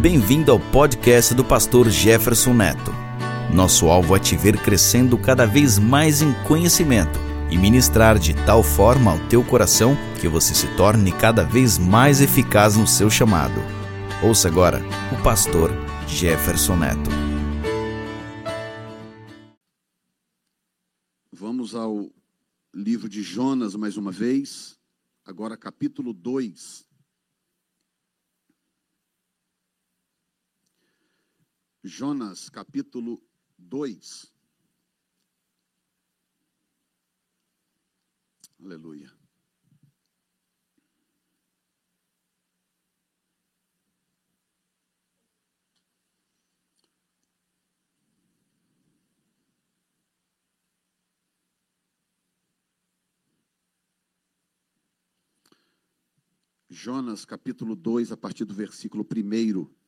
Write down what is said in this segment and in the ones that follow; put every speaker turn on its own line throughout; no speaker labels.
Bem-vindo ao podcast do pastor Jefferson Neto. Nosso alvo é te ver crescendo cada vez mais em conhecimento e ministrar de tal forma ao teu coração que você se torne cada vez mais eficaz no seu chamado. Ouça agora o pastor Jefferson Neto.
Vamos ao livro de Jonas mais uma vez, agora capítulo 2. Jonas, capítulo 2. Aleluia. Jonas, capítulo 2, a partir do versículo 1.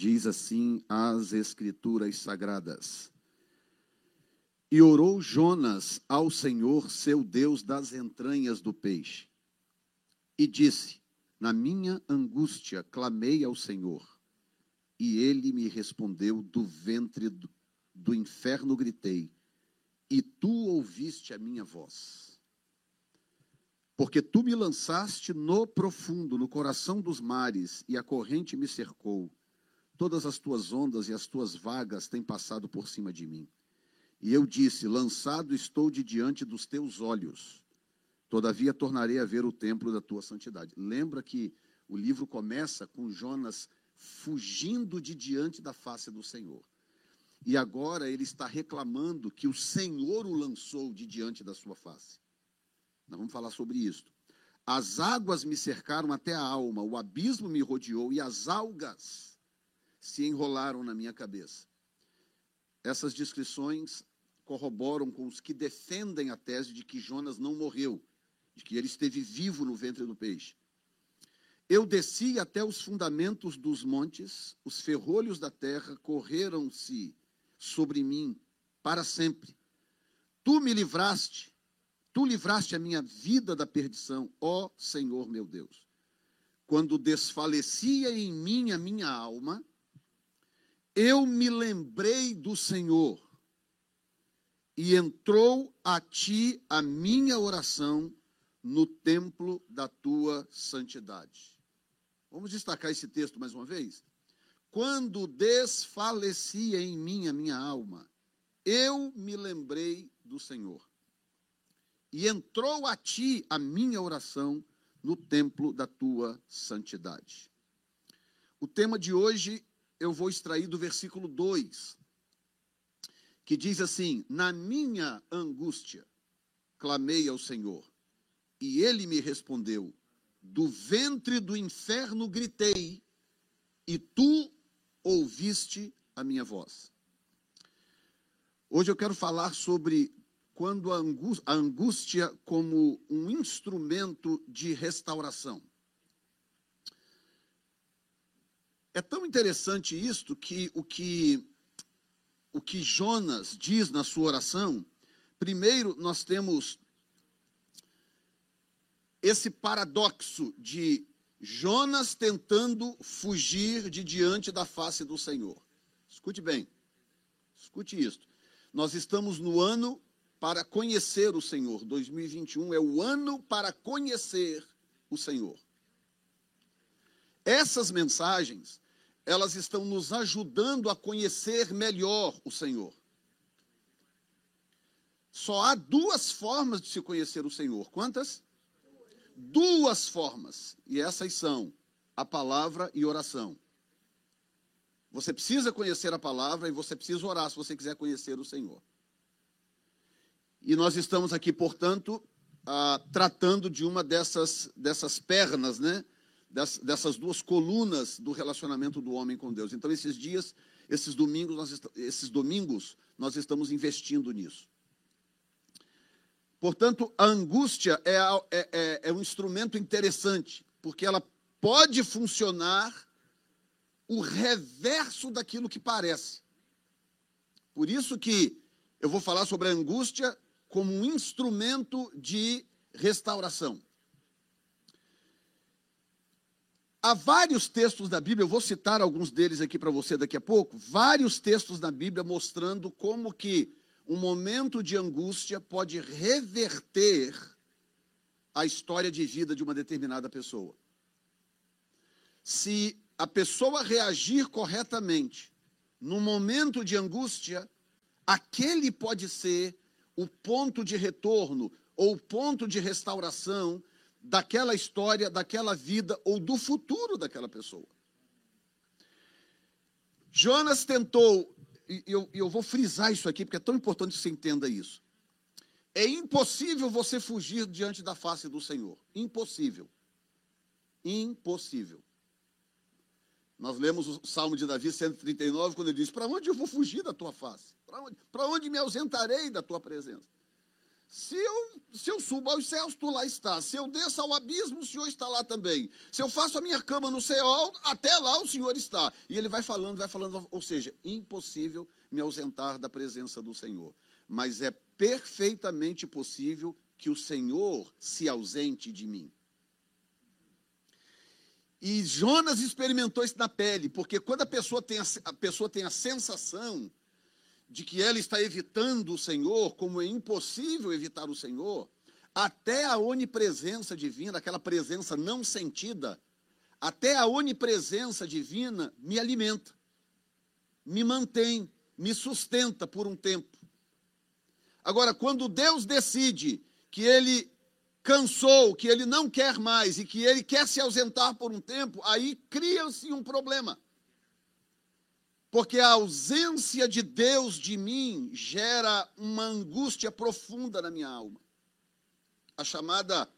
Diz assim as Escrituras Sagradas. E orou Jonas ao Senhor, seu Deus, das entranhas do peixe. E disse: Na minha angústia clamei ao Senhor, e ele me respondeu: Do ventre do, inferno gritei, e tu ouviste a minha voz. Porque tu me lançaste no profundo, no coração dos mares, e a corrente me cercou. Todas as tuas ondas e as tuas vagas têm passado por cima de mim. E eu disse: Lançado estou de diante dos teus olhos. Todavia tornarei a ver o templo da tua santidade. Lembra que o livro começa com Jonas fugindo de diante da face do Senhor. E agora ele está reclamando que o Senhor o lançou de diante da sua face. Nós vamos falar sobre isso. As águas me cercaram até a alma, o abismo me rodeou e as algas se enrolaram na minha cabeça. Essas descrições corroboram com os que defendem a tese de que Jonas não morreu, de que ele esteve vivo no ventre do peixe. Eu desci até os fundamentos dos montes, os ferrolhos da terra correram-se sobre mim para sempre. Tu me livraste, tu livraste a minha vida da perdição, ó Senhor meu Deus. Quando desfalecia em mim a minha alma, eu me lembrei do Senhor e entrou a ti a minha oração no templo da tua santidade. Vamos destacar esse texto mais uma vez? Quando desfalecia em mim a minha alma, eu me lembrei do Senhor. E entrou a ti a minha oração no templo da tua santidade. O tema de hoje eu vou extrair do versículo 2, que diz assim: Na minha angústia clamei ao Senhor, e ele me respondeu: Do ventre do inferno gritei, e tu ouviste a minha voz. Hoje eu quero falar sobre quando a angústia, a angústia como um instrumento de restauração. É tão interessante isto que o que o que Jonas diz na sua oração, primeiro nós temos esse paradoxo de Jonas tentando fugir de diante da face do Senhor. Escute bem. Escute isto. Nós estamos no ano para conhecer o Senhor. 2021 é o ano para conhecer o Senhor. Essas mensagens, elas estão nos ajudando a conhecer melhor o Senhor. Só há duas formas de se conhecer o Senhor. Quantas? Duas formas. E essas são a palavra e oração. Você precisa conhecer a palavra e você precisa orar se você quiser conhecer o Senhor. E nós estamos aqui, portanto, ah, tratando de uma dessas, dessas pernas, né? Dessas duas colunas do relacionamento do homem com Deus. Então, esses dias, esses domingos, nós, esses domingos, nós estamos investindo nisso. Portanto, a angústia é, é, é, é um instrumento interessante, porque ela pode funcionar o reverso daquilo que parece. Por isso que eu vou falar sobre a angústia como um instrumento de restauração. Há vários textos da Bíblia, eu vou citar alguns deles aqui para você daqui a pouco, vários textos da Bíblia mostrando como que um momento de angústia pode reverter a história de vida de uma determinada pessoa. Se a pessoa reagir corretamente no momento de angústia, aquele pode ser o ponto de retorno ou o ponto de restauração daquela história, daquela vida ou do futuro daquela pessoa. Jonas tentou, e eu, eu vou frisar isso aqui porque é tão importante que você entenda isso. É impossível você fugir diante da face do Senhor. Impossível. Impossível. Nós lemos o Salmo de Davi 139, quando ele diz: Para onde eu vou fugir da tua face? Para onde, onde me ausentarei da tua presença? Se eu, se eu subo aos céus, tu lá estás. Se eu desço ao abismo, o Senhor está lá também. Se eu faço a minha cama no céu, até lá o Senhor está. E ele vai falando, vai falando, ou seja, impossível me ausentar da presença do Senhor. Mas é perfeitamente possível que o Senhor se ausente de mim. E Jonas experimentou isso na pele, porque quando a pessoa tem a, a pessoa tem a sensação de que ela está evitando o Senhor, como é impossível evitar o Senhor, até a onipresença divina, aquela presença não sentida, até a onipresença divina me alimenta, me mantém, me sustenta por um tempo. Agora, quando Deus decide que ele cansou, que ele não quer mais e que ele quer se ausentar por um tempo, aí cria-se um problema. Porque a ausência de Deus de mim gera uma angústia profunda na minha alma. A chamada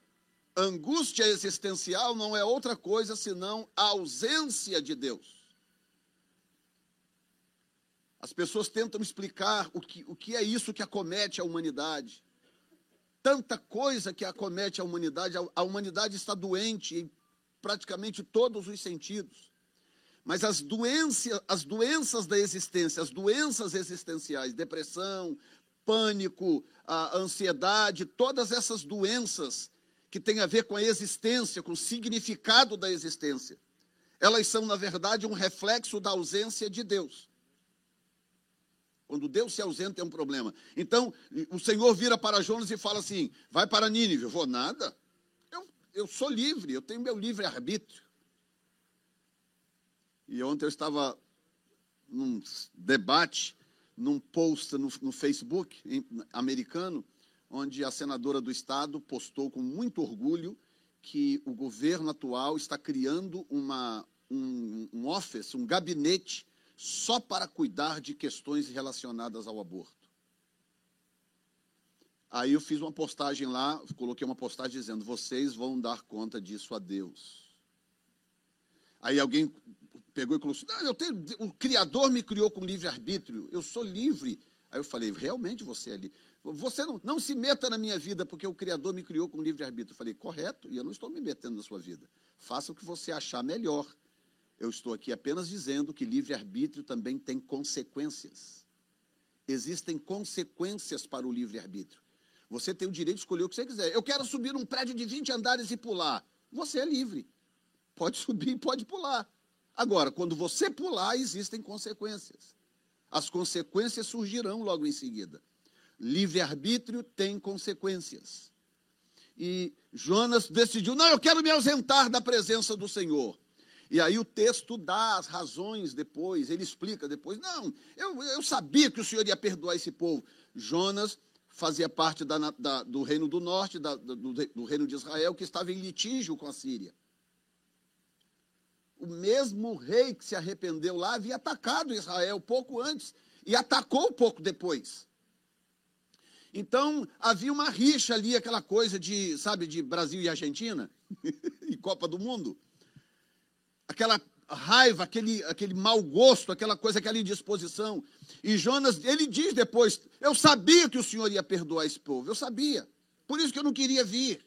angústia existencial não é outra coisa senão a ausência de Deus. As pessoas tentam explicar o que, o que é isso que acomete a humanidade. Tanta coisa que acomete a humanidade, a, a humanidade está doente em praticamente todos os sentidos. Mas as doenças, as doenças da existência, as doenças existenciais, depressão, pânico, ansiedade, todas essas doenças que têm a ver com a existência, com o significado da existência, elas são, na verdade, um reflexo da ausência de Deus. Quando Deus se ausenta é um problema. Então, o Senhor vira para Jonas e fala assim: vai para Nínive. Eu vou nada. Eu, eu sou livre, eu tenho meu livre arbítrio. E ontem eu estava num debate, num post no, no Facebook em, americano, onde a senadora do estado postou com muito orgulho que o governo atual está criando uma, um, um office, um gabinete só para cuidar de questões relacionadas ao aborto. Aí eu fiz uma postagem lá, coloquei uma postagem dizendo: vocês vão dar conta disso a Deus. Aí alguém pegou e falou assim: não, eu tenho, o Criador me criou com livre-arbítrio, eu sou livre. Aí eu falei: realmente você é livre. Você não, não se meta na minha vida, porque o Criador me criou com livre-arbítrio. Eu falei: correto, e eu não estou me metendo na sua vida. Faça o que você achar melhor. Eu estou aqui apenas dizendo que livre-arbítrio também tem consequências. Existem consequências para o livre-arbítrio. Você tem o direito de escolher o que você quiser. Eu quero subir um prédio de 20 andares e pular. Você é livre. Pode subir e pode pular. Agora, quando você pular, existem consequências. As consequências surgirão logo em seguida. Livre-arbítrio tem consequências. E Jonas decidiu: não, eu quero me ausentar da presença do Senhor. E aí o texto dá as razões depois, ele explica depois. Não, eu, eu sabia que o Senhor ia perdoar esse povo. Jonas fazia parte da, da, do reino do norte, da, do, do reino de Israel, que estava em litígio com a Síria. O mesmo rei que se arrependeu lá havia atacado Israel pouco antes e atacou pouco depois. Então, havia uma rixa ali, aquela coisa de, sabe, de Brasil e Argentina, e Copa do Mundo aquela raiva, aquele, aquele mau gosto, aquela coisa, aquela indisposição. E Jonas, ele diz depois: Eu sabia que o Senhor ia perdoar esse povo, eu sabia. Por isso que eu não queria vir.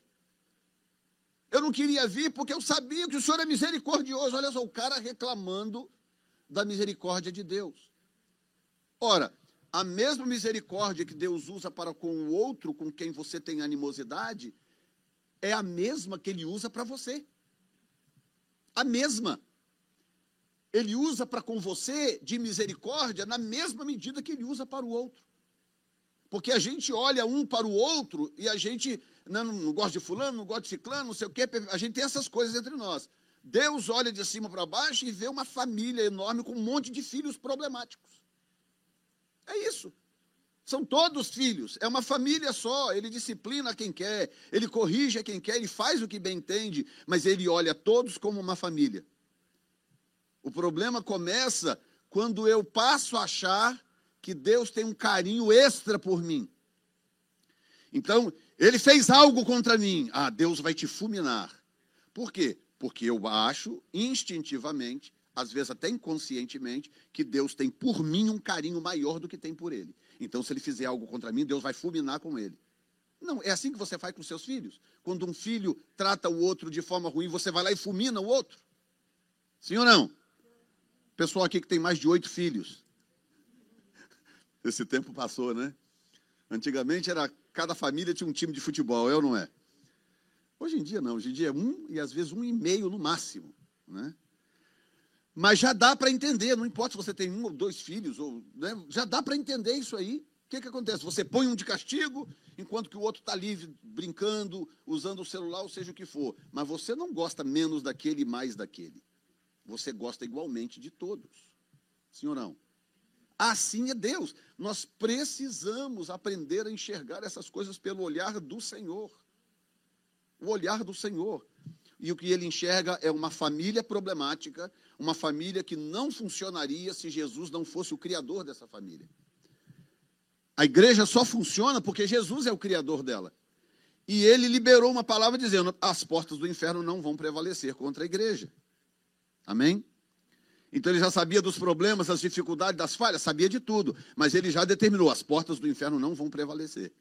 Eu não queria vir porque eu sabia que o Senhor é misericordioso. Olha só, o cara reclamando da misericórdia de Deus. Ora, a mesma misericórdia que Deus usa para com o outro com quem você tem animosidade, é a mesma que ele usa para você. a mesma. Ele usa para com você de misericórdia na mesma medida que ele usa para o outro. Porque a gente olha um para o outro e a gente não, não gosta de fulano, não gosta de ciclano, não sei o quê, a gente tem essas coisas entre nós. Deus olha de cima para baixo e vê uma família enorme com um monte de filhos problemáticos. É isso. São todos filhos, é uma família só. Ele disciplina quem quer, ele corrige quem quer, ele faz o que bem entende, mas ele olha todos como uma família. O problema começa quando eu passo a achar que Deus tem um carinho extra por mim. Então, ele fez algo contra mim. Ah, Deus vai te fulminar. Por quê? Porque eu acho instintivamente, às vezes até inconscientemente, que Deus tem por mim um carinho maior do que tem por ele. Então, se ele fizer algo contra mim, Deus vai fulminar com ele. Não, é assim que você faz com seus filhos. Quando um filho trata o outro de forma ruim, você vai lá e fulmina o outro. Sim ou não? Pessoal aqui que tem mais de oito filhos. Esse tempo passou, né? Antigamente era cada família tinha um time de futebol, é ou não é? Hoje em dia não, hoje em dia é um e às vezes um e meio no máximo, né? Mas já dá para entender, não importa se você tem um ou dois filhos, ou, né, já dá para entender isso aí. O que, que acontece? Você põe um de castigo, enquanto que o outro está livre, brincando, usando o celular, ou seja o que for. Mas você não gosta menos daquele e mais daquele. Você gosta igualmente de todos. Sim ou não? Assim é Deus. Nós precisamos aprender a enxergar essas coisas pelo olhar do Senhor. O olhar do Senhor. E o que ele enxerga é uma família problemática, uma família que não funcionaria se Jesus não fosse o criador dessa família. A igreja só funciona porque Jesus é o criador dela. E ele liberou uma palavra dizendo: as portas do inferno não vão prevalecer contra a igreja. Amém? Então ele já sabia dos problemas, das dificuldades, das falhas, sabia de tudo, mas ele já determinou: as portas do inferno não vão prevalecer.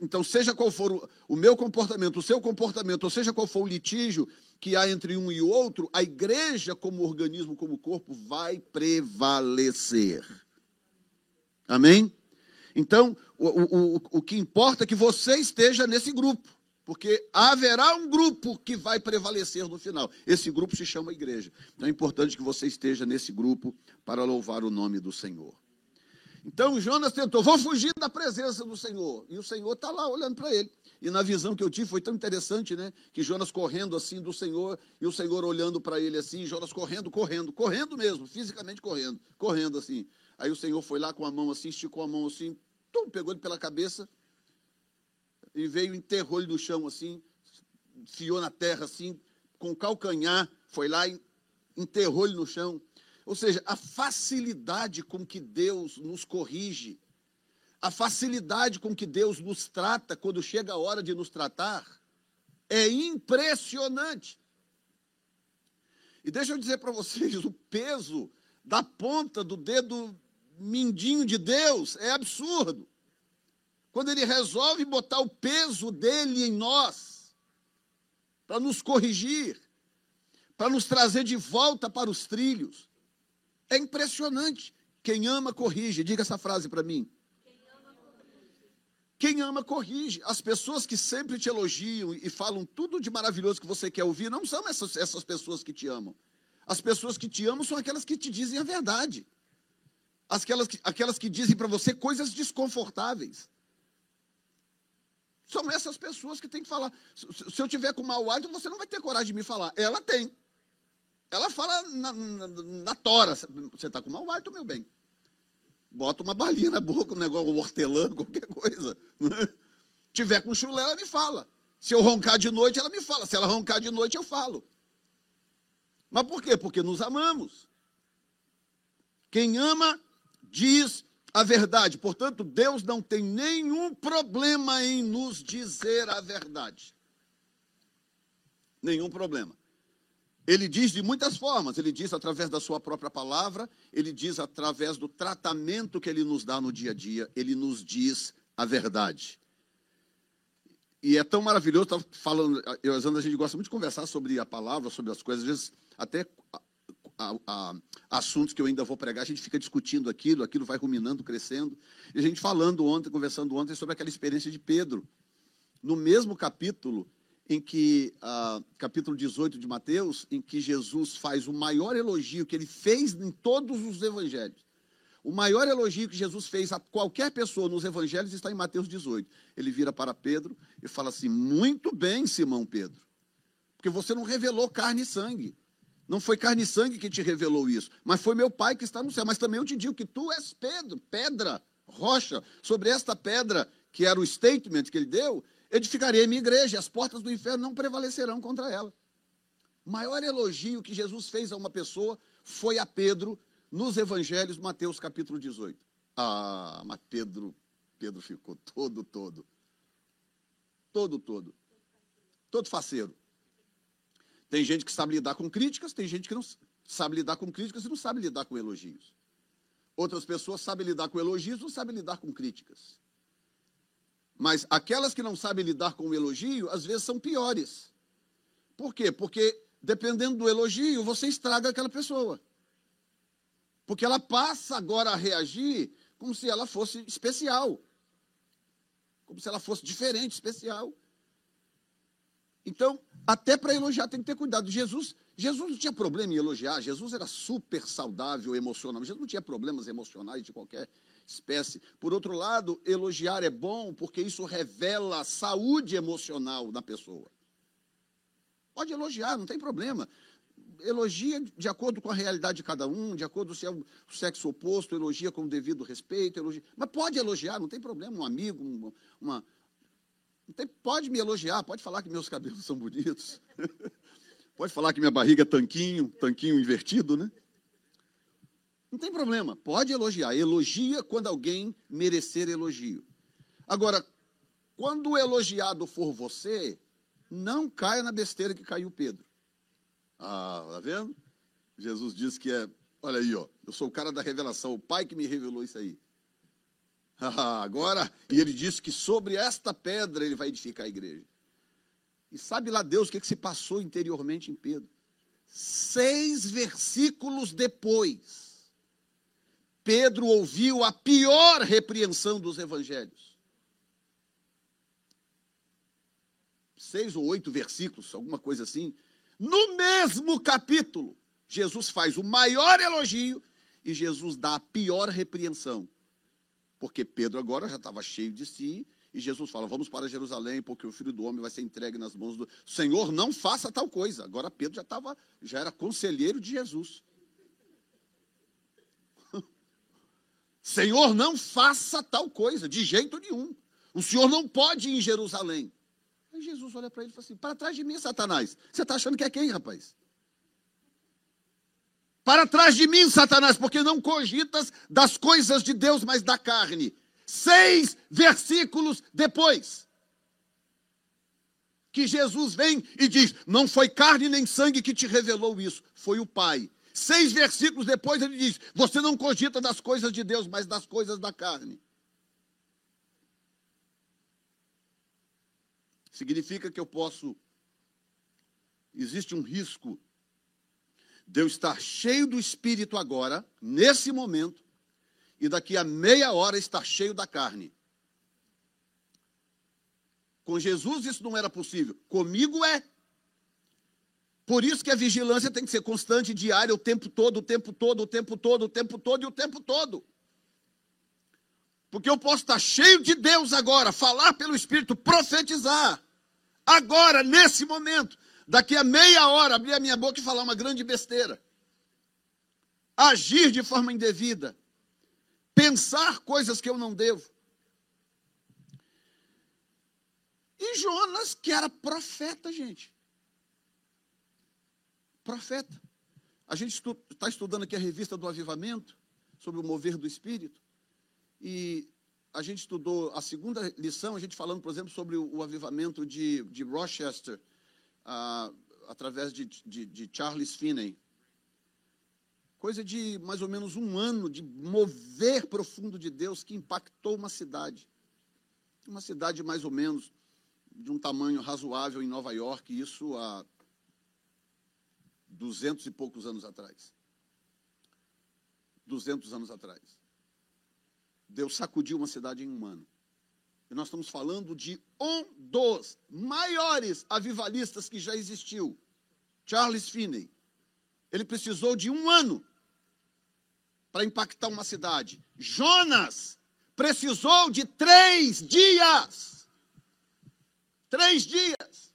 Então, seja qual for o meu comportamento, o seu comportamento, ou seja qual for o litígio que há entre um e outro, a igreja, como organismo, como corpo, vai prevalecer. Amém? Então, o, o, o que importa é que você esteja nesse grupo, porque haverá um grupo que vai prevalecer no final. Esse grupo se chama igreja. Então é importante que você esteja nesse grupo para louvar o nome do Senhor. Então Jonas tentou, vou fugir da presença do Senhor. E o Senhor está lá olhando para ele. E na visão que eu tive foi tão interessante, né? Que Jonas correndo assim do Senhor e o Senhor olhando para ele assim, Jonas correndo, correndo, correndo mesmo, fisicamente correndo, correndo assim. Aí o Senhor foi lá com a mão assim, esticou a mão assim, tum, pegou ele pela cabeça e veio enterrou ele no chão assim, fiou na terra assim, com o calcanhar, foi lá e enterrou ele no chão. Ou seja, a facilidade com que Deus nos corrige, a facilidade com que Deus nos trata quando chega a hora de nos tratar, é impressionante. E deixa eu dizer para vocês, o peso da ponta do dedo mindinho de Deus é absurdo. Quando ele resolve botar o peso dele em nós, para nos corrigir, para nos trazer de volta para os trilhos, é impressionante. Quem ama, corrige. Diga essa frase para mim. Quem ama, corrige. As pessoas que sempre te elogiam e falam tudo de maravilhoso que você quer ouvir, não são essas, essas pessoas que te amam. As pessoas que te amam são aquelas que te dizem a verdade. Aquelas que, aquelas que dizem para você coisas desconfortáveis. São essas pessoas que têm que falar. Se eu tiver com mau hálito, você não vai ter coragem de me falar. Ela tem. Ela fala na, na, na tora, você está com mau hálito, meu bem. Bota uma balinha na boca, um negócio, um hortelã, qualquer coisa. Né? Tiver com chulé, ela me fala. Se eu roncar de noite, ela me fala. Se ela roncar de noite, eu falo. Mas por quê? Porque nos amamos. Quem ama, diz a verdade. Portanto, Deus não tem nenhum problema em nos dizer a verdade. Nenhum problema. Ele diz de muitas formas, ele diz através da sua própria palavra, ele diz através do tratamento que ele nos dá no dia a dia, ele nos diz a verdade. E é tão maravilhoso, estava falando, eu a gente gosta muito de conversar sobre a palavra, sobre as coisas, às vezes até a, assuntos que eu ainda vou pregar, a gente fica discutindo aquilo, aquilo vai ruminando, crescendo. E a gente falando ontem, conversando ontem sobre aquela experiência de Pedro. No mesmo capítulo, em que, ah, capítulo 18 de Mateus, em que Jesus faz o maior elogio que ele fez em todos os evangelhos. O maior elogio que Jesus fez a qualquer pessoa nos evangelhos está em Mateus 18. Ele vira para Pedro e fala assim: Muito bem, Simão Pedro, porque você não revelou carne e sangue. Não foi carne e sangue que te revelou isso, mas foi meu Pai que está no céu. Mas também eu te digo que tu és Pedro, pedra, rocha. Sobre esta pedra, que era o statement que ele deu, edificarei a minha igreja, e as portas do inferno não prevalecerão contra ela. O maior elogio que Jesus fez a uma pessoa foi a Pedro nos evangelhos, Mateus capítulo 18. Ah, mas Pedro, Pedro ficou todo, todo. Todo, todo. Todo faceiro. Tem gente que sabe lidar com críticas, tem gente que não sabe lidar com críticas e não sabe lidar com elogios. Outras pessoas sabem lidar com elogios, não sabem lidar com críticas. Mas aquelas que não sabem lidar com o elogio, às vezes são piores. Por quê? Porque dependendo do elogio, você estraga aquela pessoa. Porque ela passa agora a reagir como se ela fosse especial. Como se ela fosse diferente, especial. Então, até para elogiar tem que ter cuidado. Jesus, Jesus não tinha problema em elogiar, Jesus era super saudável emocionalmente, Jesus não tinha problemas emocionais de qualquer espécie. Por outro lado, elogiar é bom porque isso revela saúde emocional da pessoa. Pode elogiar, não tem problema. Elogia de acordo com a realidade de cada um, de acordo se é o sexo oposto, elogia com o devido respeito, elogia. Mas pode elogiar, não tem problema. Um amigo, uma tem, pode me elogiar, pode falar que meus cabelos são bonitos. pode falar que minha barriga é tanquinho, tanquinho invertido, né? Não tem problema, pode elogiar. Elogia quando alguém merecer elogio. Agora, quando o elogiado for você, não caia na besteira que caiu Pedro. Ah, tá vendo? Jesus disse que é, olha aí, ó, eu sou o cara da revelação, o pai que me revelou isso aí. Agora, e ele disse que sobre esta pedra ele vai edificar a igreja. E sabe lá Deus o que, que se passou interiormente em Pedro? Seis versículos depois, Pedro ouviu a pior repreensão dos evangelhos. Seis ou oito versículos, alguma coisa assim. No mesmo capítulo, Jesus faz o maior elogio e Jesus dá a pior repreensão. Porque Pedro agora já estava cheio de si e Jesus fala: Vamos para Jerusalém, porque o filho do homem vai ser entregue nas mãos do Senhor, não faça tal coisa. Agora Pedro já estava, já era conselheiro de Jesus. Senhor, não faça tal coisa, de jeito nenhum. O senhor não pode ir em Jerusalém. Aí Jesus olha para ele e fala assim: Para trás de mim, Satanás. Você está achando que é quem, rapaz? Para trás de mim, Satanás, porque não cogitas das coisas de Deus, mas da carne. Seis versículos depois. Que Jesus vem e diz: Não foi carne nem sangue que te revelou isso, foi o Pai. Seis versículos depois ele diz: Você não cogita das coisas de Deus, mas das coisas da carne. Significa que eu posso. Existe um risco de eu estar cheio do espírito agora, nesse momento, e daqui a meia hora estar cheio da carne. Com Jesus isso não era possível. Comigo é. Por isso que a vigilância tem que ser constante, diária, o tempo todo, o tempo todo, o tempo todo, o tempo todo e o tempo todo. Porque eu posso estar cheio de Deus agora, falar pelo Espírito, profetizar. Agora, nesse momento, daqui a meia hora, abrir a minha boca e falar uma grande besteira. Agir de forma indevida. Pensar coisas que eu não devo. E Jonas, que era profeta, gente profeta. A gente está estudando aqui a revista do Avivamento, sobre o mover do Espírito, e a gente estudou a segunda lição, a gente falando, por exemplo, sobre o, o avivamento de, de Rochester, ah, através de, de, de Charles Finney. Coisa de mais ou menos um ano de mover profundo de Deus que impactou uma cidade. Uma cidade mais ou menos de um tamanho razoável em Nova York, isso há duzentos e poucos anos atrás. Duzentos anos atrás. Deus sacudiu uma cidade em um ano. E nós estamos falando de um dos maiores avivalistas que já existiu, Charles Finney. Ele precisou de um ano para impactar uma cidade. Jonas precisou de três dias. Três dias.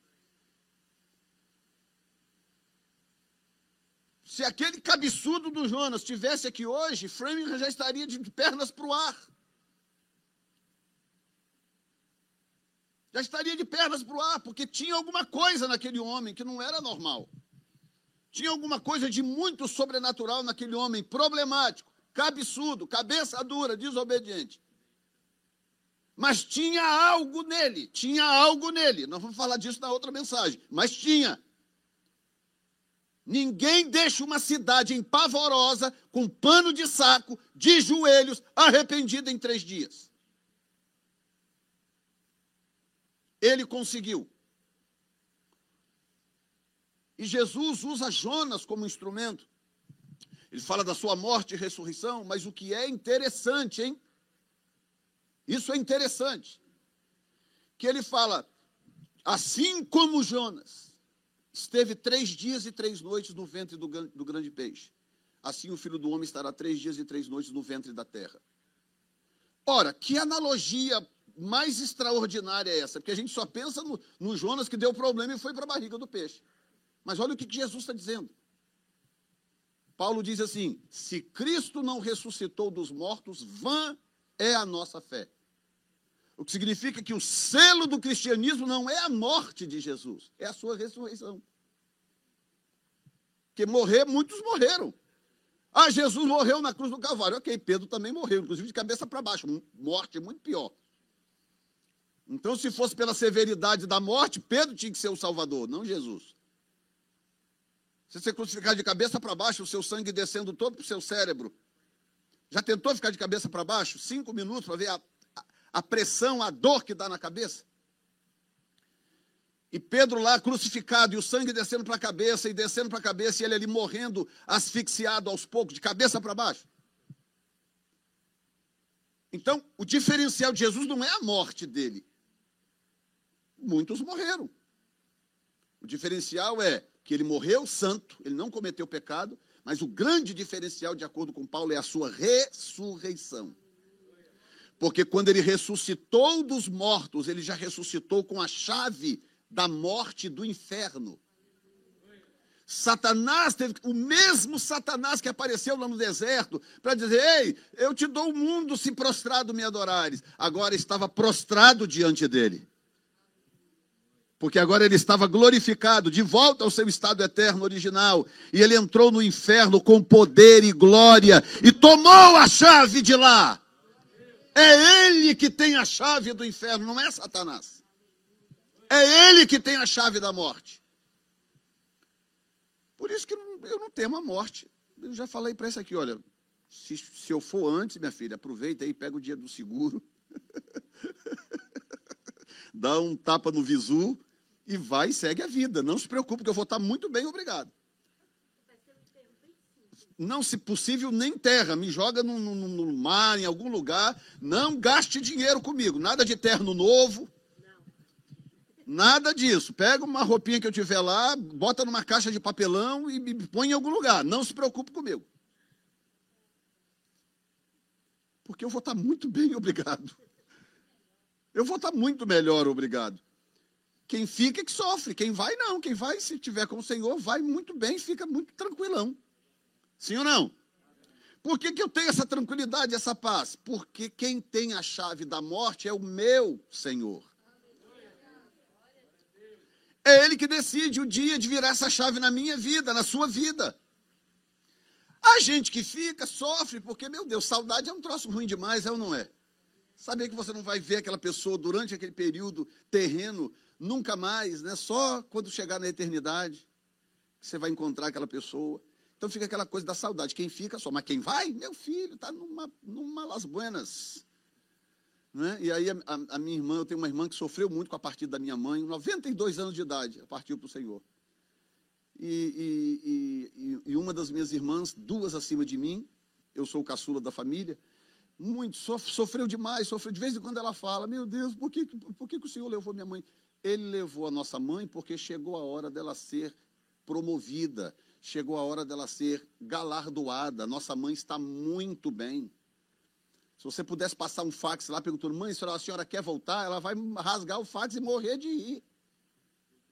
Se aquele cabeçudo do Jonas estivesse aqui hoje, Framingham já estaria de pernas para o ar. Já estaria de pernas para o ar, porque tinha alguma coisa naquele homem que não era normal. Tinha alguma coisa de muito sobrenatural naquele homem, problemático, cabeçudo, cabeça dura, desobediente. Mas tinha algo nele, tinha algo nele. Nós vamos falar disso na outra mensagem, mas tinha. Ninguém deixa uma cidade empavorosa, com pano de saco, de joelhos, arrependida em três dias. Ele conseguiu. E Jesus usa Jonas como instrumento. Ele fala da sua morte e ressurreição, mas o que é interessante, hein? Isso é interessante. Que ele fala, assim como Jonas esteve três dias e três noites no ventre do, do grande peixe, assim o filho do homem estará três dias e três noites no ventre da terra. Ora, que analogia mais extraordinária é essa? Porque a gente só pensa no, no Jonas que deu problema e foi para a barriga do peixe. Mas olha o que Jesus está dizendo. Paulo diz assim: se Cristo não ressuscitou dos mortos, vã é a nossa fé. O que significa que o selo do cristianismo não é a morte de Jesus, é a sua ressurreição. Porque morrer, muitos morreram. Ah, Jesus morreu na cruz do Calvário. Ok, Pedro também morreu, inclusive de cabeça para baixo. Morte muito pior. Então, se fosse pela severidade da morte, Pedro tinha que ser o Salvador, não Jesus. Se você crucificar de cabeça para baixo, o seu sangue descendo todo para o seu cérebro. Já tentou ficar de cabeça para baixo? Cinco minutos para ver a, a pressão, a dor que dá na cabeça? E Pedro lá crucificado, e o sangue descendo para a cabeça, e descendo para a cabeça, e ele ali morrendo, asfixiado aos poucos, de cabeça para baixo. Então, o diferencial de Jesus não é a morte dele. Muitos morreram. O diferencial é que ele morreu santo, ele não cometeu pecado, mas o grande diferencial, de acordo com Paulo, é a sua ressurreição. Porque quando ele ressuscitou dos mortos, ele já ressuscitou com a chave da morte do inferno. Satanás teve, o mesmo Satanás que apareceu lá no deserto para dizer: Ei, eu te dou o mundo se prostrado me adorares. Agora estava prostrado diante dele porque agora ele estava glorificado, de volta ao seu estado eterno original, e ele entrou no inferno com poder e glória e tomou a chave de lá. É ele que tem a chave do inferno, não é Satanás. É ele que tem a chave da morte. Por isso que eu não temo a morte. Eu já falei para essa aqui, olha, se, se eu for antes, minha filha, aproveita aí, pega o dia do seguro. dá um tapa no visu e vai e segue a vida. Não se preocupe, que eu vou estar muito bem, obrigado. Não, se possível, nem terra. Me joga no, no, no mar, em algum lugar. Não gaste dinheiro comigo. Nada de terno novo. Nada disso. Pega uma roupinha que eu tiver lá, bota numa caixa de papelão e me põe em algum lugar. Não se preocupe comigo. Porque eu vou estar muito bem, obrigado. Eu vou estar muito melhor, obrigado. Quem fica é que sofre, quem vai não. Quem vai, se tiver com o Senhor, vai muito bem, fica muito tranquilão. Sim ou não? Por que, que eu tenho essa tranquilidade, essa paz? Porque quem tem a chave da morte é o meu Senhor. É Ele que decide o dia de virar essa chave na minha vida, na sua vida. A gente que fica sofre, porque, meu Deus, saudade é um troço ruim demais, é ou não é? Saber que você não vai ver aquela pessoa durante aquele período terreno nunca mais, né? Só quando chegar na eternidade que você vai encontrar aquela pessoa. Então fica aquela coisa da saudade. Quem fica só, mas quem vai? Meu filho, está numa, numa Las Buenas. Né? E aí a, a, minha irmã, eu tenho uma irmã que sofreu muito com a partida da minha mãe, 92 anos de idade, partiu para o Senhor. E, e, e, e, uma das minhas irmãs, duas acima de mim, eu sou o caçula da família, muito, sofreu demais, sofreu de vez em quando ela fala: Meu Deus, por que, por que, que o Senhor levou minha mãe? Ele levou a nossa mãe porque chegou a hora dela ser promovida, chegou a hora dela ser galardoada. Nossa mãe está muito bem. Se você pudesse passar um fax lá perguntando, mãe, a senhora quer voltar? Ela vai rasgar o fax e morrer de ir.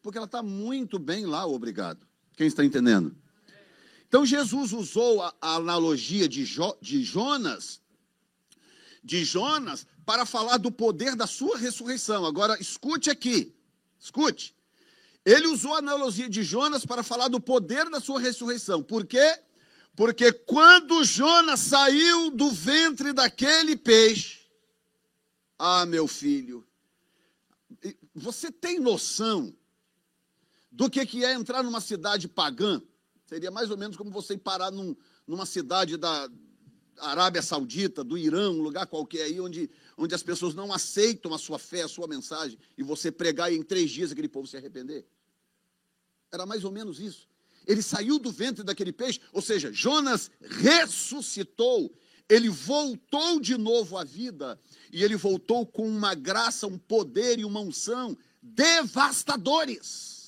Porque ela está muito bem lá, obrigado. Quem está entendendo? Então Jesus usou a, a analogia de, jo, de Jonas, de Jonas, para falar do poder da sua ressurreição. Agora, escute aqui, escute. Ele usou a analogia de Jonas para falar do poder da sua ressurreição. Por quê? Porque quando Jonas saiu do ventre daquele peixe, ah, meu filho, você tem noção do que, que é entrar numa cidade pagã? Seria mais ou menos como você parar num, numa cidade da Arábia Saudita, do Irã, um lugar qualquer aí, onde, onde as pessoas não aceitam a sua fé, a sua mensagem, e você pregar e em três dias aquele povo se arrepender. Era mais ou menos isso. Ele saiu do ventre daquele peixe, ou seja, Jonas ressuscitou, ele voltou de novo à vida, e ele voltou com uma graça, um poder e uma unção devastadores.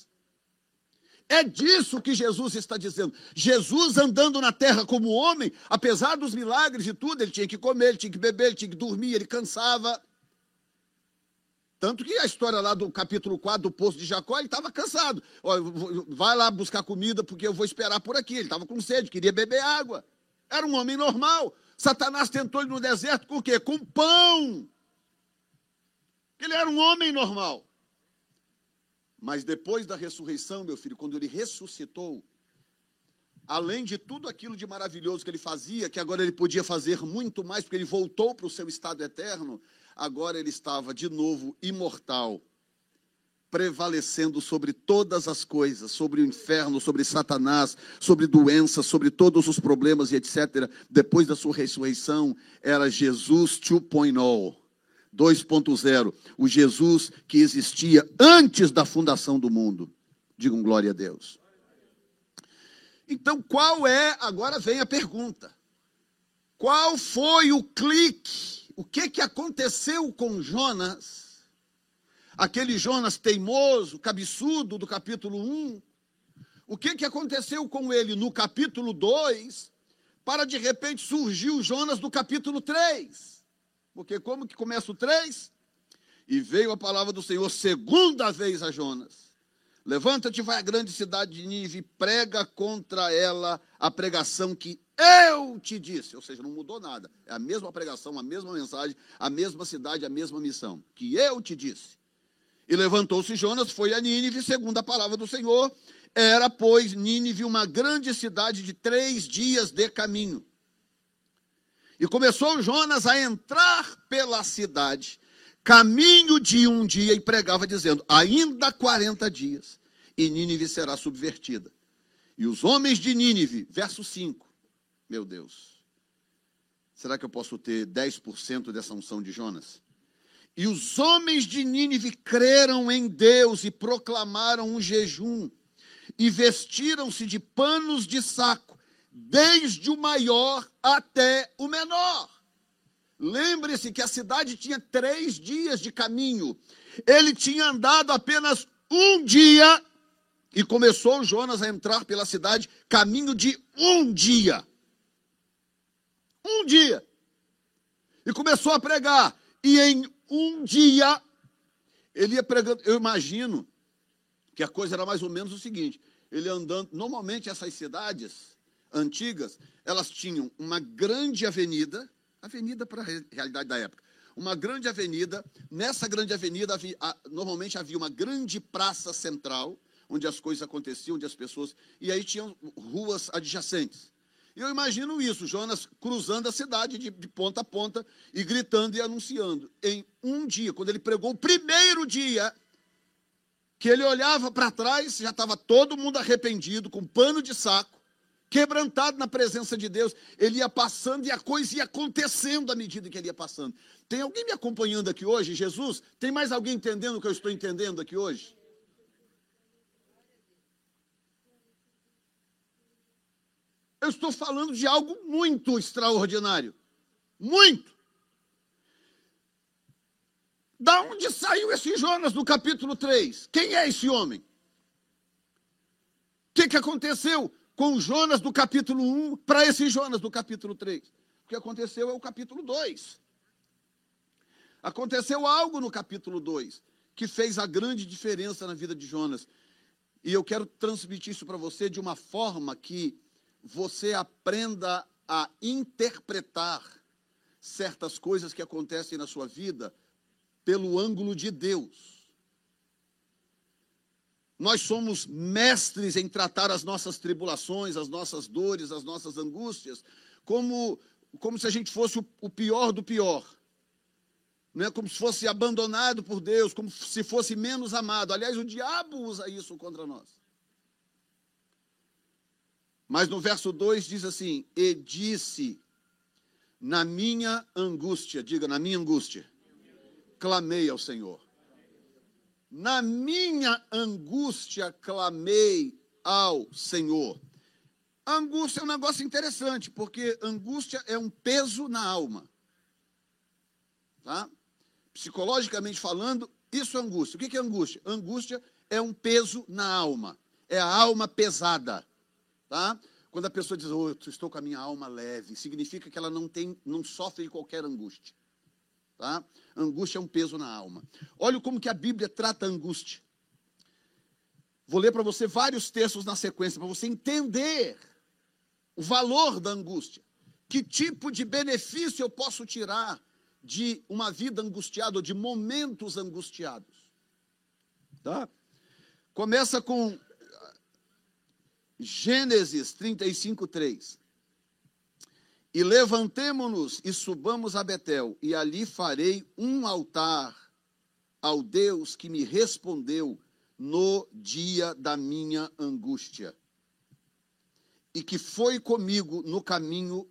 É disso que Jesus está dizendo. Jesus andando na terra como homem, apesar dos milagres e tudo, ele tinha que comer, ele tinha que beber, ele tinha que dormir, ele cansava. Tanto que a história lá do capítulo 4 do poço de Jacó, ele estava cansado. vai lá buscar comida, porque eu vou esperar por aqui. Ele estava com sede, queria beber água. Era um homem normal. Satanás tentou ele no deserto com o quê? Com pão. Ele era um homem normal. Mas depois da ressurreição, meu filho, quando ele ressuscitou, além de tudo aquilo de maravilhoso que ele fazia, que agora ele podia fazer muito mais, porque ele voltou para o seu estado eterno, agora ele estava de novo imortal, prevalecendo sobre todas as coisas, sobre o inferno, sobre Satanás, sobre doenças, sobre todos os problemas e etc. Depois da sua ressurreição, era Jesus 2.0. 2.0, o Jesus que existia antes da fundação do mundo. Digam glória a Deus. Então, qual é, agora vem a pergunta. Qual foi o clique o que, que aconteceu com Jonas, aquele Jonas teimoso, cabeçudo do capítulo 1, o que, que aconteceu com ele no capítulo 2, para de repente surgir o Jonas do capítulo 3? Porque como que começa o 3? E veio a palavra do Senhor segunda vez a Jonas. Levanta-te, vai à grande cidade de Nínive, prega contra ela a pregação que eu te disse, ou seja, não mudou nada. É a mesma pregação, a mesma mensagem, a mesma cidade, a mesma missão. Que eu te disse. E levantou-se Jonas, foi a Nínive, segundo a palavra do Senhor. Era, pois, Nínive uma grande cidade de três dias de caminho. E começou Jonas a entrar pela cidade, caminho de um dia, e pregava, dizendo: Ainda 40 dias, e Nínive será subvertida. E os homens de Nínive, verso 5, meu Deus, será que eu posso ter 10% dessa unção de Jonas? E os homens de Nínive creram em Deus e proclamaram um jejum, e vestiram-se de panos de saco, desde o maior até o menor. Lembre-se que a cidade tinha três dias de caminho. Ele tinha andado apenas um dia e começou Jonas a entrar pela cidade, caminho de um dia. Um dia. E começou a pregar. E em um dia, ele ia pregando. Eu imagino que a coisa era mais ou menos o seguinte: ele andando. Normalmente, essas cidades antigas, elas tinham uma grande avenida, avenida para a realidade da época, uma grande avenida. Nessa grande avenida, havia, normalmente havia uma grande praça central, onde as coisas aconteciam, onde as pessoas. E aí tinham ruas adjacentes. E eu imagino isso, Jonas cruzando a cidade de, de, ponta a ponta e gritando e anunciando. Em um dia, quando ele pregou o primeiro dia, que ele olhava para trás, já estava todo mundo arrependido, com pano de saco, quebrantado na presença de Deus. Ele ia passando e a coisa ia acontecendo à medida que ele ia passando. Tem alguém me acompanhando aqui hoje, Jesus? Tem mais alguém entendendo o que eu estou entendendo aqui hoje? Eu estou falando de algo muito extraordinário. Muito. Da onde saiu esse Jonas do capítulo 3? Quem é esse homem? O que, que aconteceu com Jonas do capítulo 1 para esse Jonas do capítulo 3? O que aconteceu é o capítulo 2. Aconteceu algo no capítulo 2 que fez a grande diferença na vida de Jonas. E eu quero transmitir isso para você de uma forma que você aprenda a interpretar certas coisas que acontecem na sua vida pelo ângulo de Deus. Nós somos mestres em tratar as nossas tribulações, as nossas dores, as nossas angústias, como, como se a gente fosse o, o pior do pior. Não é como se fosse abandonado por Deus, como se fosse menos amado. Aliás, o diabo usa isso contra nós. Mas no verso 2 diz assim: E disse, na minha angústia, diga, na minha angústia, clamei ao Senhor. Na minha angústia clamei ao Senhor. angústia é um negócio interessante, porque angústia é um peso na alma. Tá? Psicologicamente falando, isso é angústia. O que é angústia? Angústia é um peso na alma. É a alma pesada. Tá? Quando a pessoa diz, oh, estou com a minha alma leve, significa que ela não tem, não sofre de qualquer angústia. Tá? Angústia é um peso na alma. Olha como que a Bíblia trata a angústia. Vou ler para você vários textos na sequência, para você entender o valor da angústia. Que tipo de benefício eu posso tirar de uma vida angustiada, ou de momentos angustiados. Tá? Começa com Gênesis 35, 3. E levantemo-nos e subamos a Betel, e ali farei um altar ao Deus que me respondeu no dia da minha angústia, e que foi comigo no caminho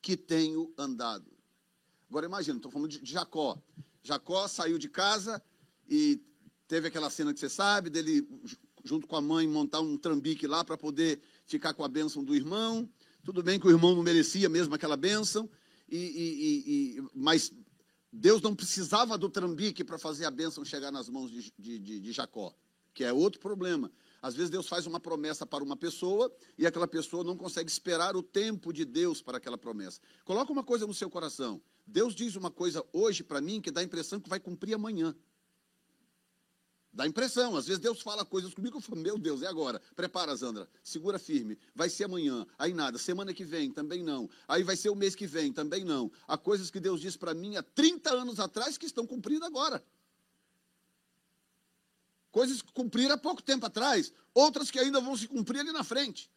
que tenho andado. Agora imagina, estou falando de Jacó. Jacó saiu de casa e teve aquela cena que você sabe, dele junto com a mãe montar um trambique lá para poder ficar com a bênção do irmão. Tudo bem que o irmão não merecia mesmo aquela bênção, e, e, e, mas Deus não precisava do trambique para fazer a bênção chegar nas mãos de, de, de Jacó, que é outro problema. Às vezes Deus faz uma promessa para uma pessoa e aquela pessoa não consegue esperar o tempo de Deus para aquela promessa. Coloca uma coisa no seu coração. Deus diz uma coisa hoje para mim que dá a impressão que vai cumprir amanhã. Dá impressão, às vezes Deus fala coisas comigo, eu falo, meu Deus, é agora. Prepara, Zandra, segura firme. Vai ser amanhã, aí nada. Semana que vem, também não. Aí vai ser o mês que vem, também não. Há coisas que Deus disse para mim há 30 anos atrás que estão cumpridas agora. Coisas que cumpriram há pouco tempo atrás, outras que ainda vão se cumprir ali na frente.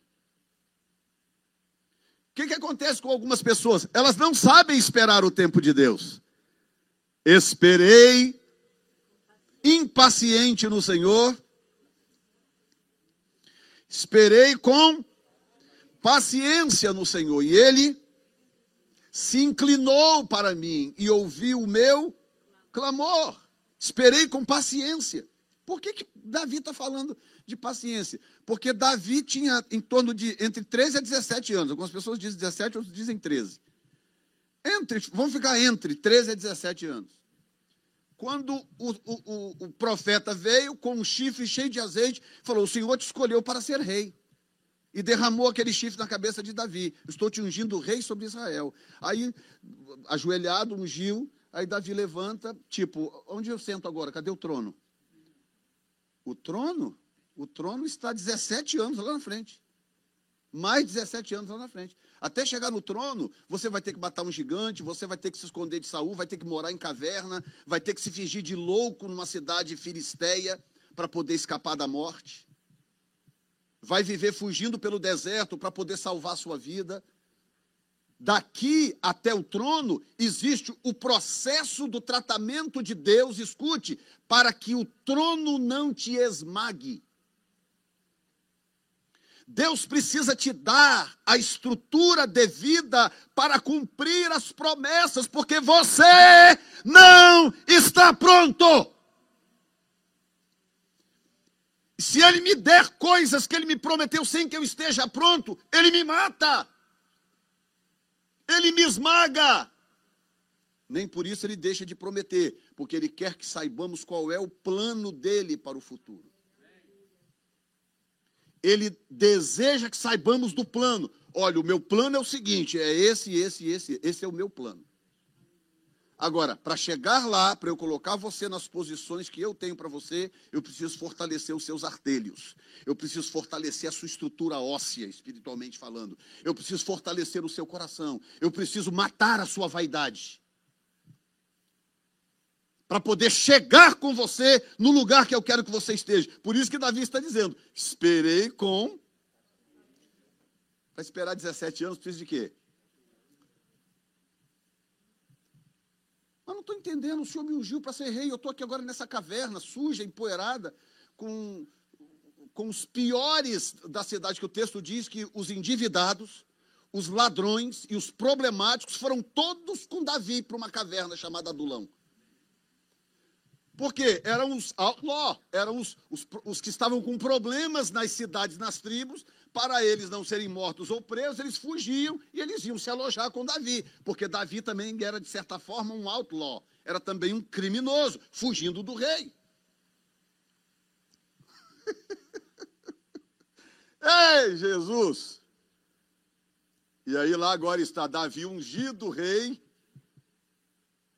O que, que acontece com algumas pessoas? Elas não sabem esperar o tempo de Deus. Esperei impaciente no Senhor, esperei com paciência no Senhor, e ele se inclinou para mim e ouviu o meu clamor. Esperei com paciência. Por que, que Davi está falando de paciência? Porque Davi tinha em torno de entre 13 a 17 anos. Algumas pessoas dizem 17, outros dizem 13. Entre, vamos ficar entre 13 a 17 anos quando o, o, o, profeta veio com um chifre cheio de azeite, falou: O Senhor te escolheu para ser rei. E derramou aquele chifre na cabeça de Davi. Estou te ungindo rei sobre Israel. Aí, ajoelhado, ungiu. Aí Davi levanta, tipo, onde eu sento agora? Cadê o trono? O trono? O trono está 17 anos lá na frente. Mais 17 anos lá na frente. Até chegar no trono, você vai ter que matar um gigante, você vai ter que se esconder de Saul, vai ter que morar em caverna, vai ter que se fingir de louco numa cidade filisteia para poder escapar da morte. Vai viver fugindo pelo deserto para poder salvar sua vida. Daqui até o trono existe o processo do tratamento de Deus, escute, para que o trono não te esmague. Deus precisa te dar a estrutura devida para cumprir as promessas, porque você não está pronto. Se Ele me der coisas que Ele me prometeu sem que eu esteja pronto, Ele me mata, Ele me esmaga. Nem por isso ele deixa de prometer, porque ele quer que saibamos qual é o plano dele para o futuro. Ele deseja que saibamos do plano. Olha, o meu plano é o seguinte: é esse, esse, esse, esse é o meu plano. Agora, para chegar lá, para eu colocar você nas posições que eu tenho para você, eu preciso fortalecer os seus artelhos. Eu preciso fortalecer a sua estrutura óssea, espiritualmente falando. Eu preciso fortalecer o seu coração. Eu preciso matar a sua vaidade. Para poder chegar com você no lugar que eu quero que você esteja. Por isso que Davi está dizendo: esperei com. Para esperar 17 anos, precisa de quê? Mas não estou entendendo, o senhor me ungiu para ser rei, eu estou aqui agora nessa caverna suja, empoeirada, com, com os piores da cidade, que o texto diz que os endividados, os ladrões e os problemáticos foram todos com Davi para uma caverna chamada Adulão. Porque eram os outlaw, eram os, os, os que estavam com problemas nas cidades, nas tribos, para eles não serem mortos ou presos, eles fugiam e eles iam se alojar com Davi, porque Davi também era, de certa forma, um outlaw, era também um criminoso, fugindo do rei. Ei, Jesus! E aí lá agora está Davi ungido rei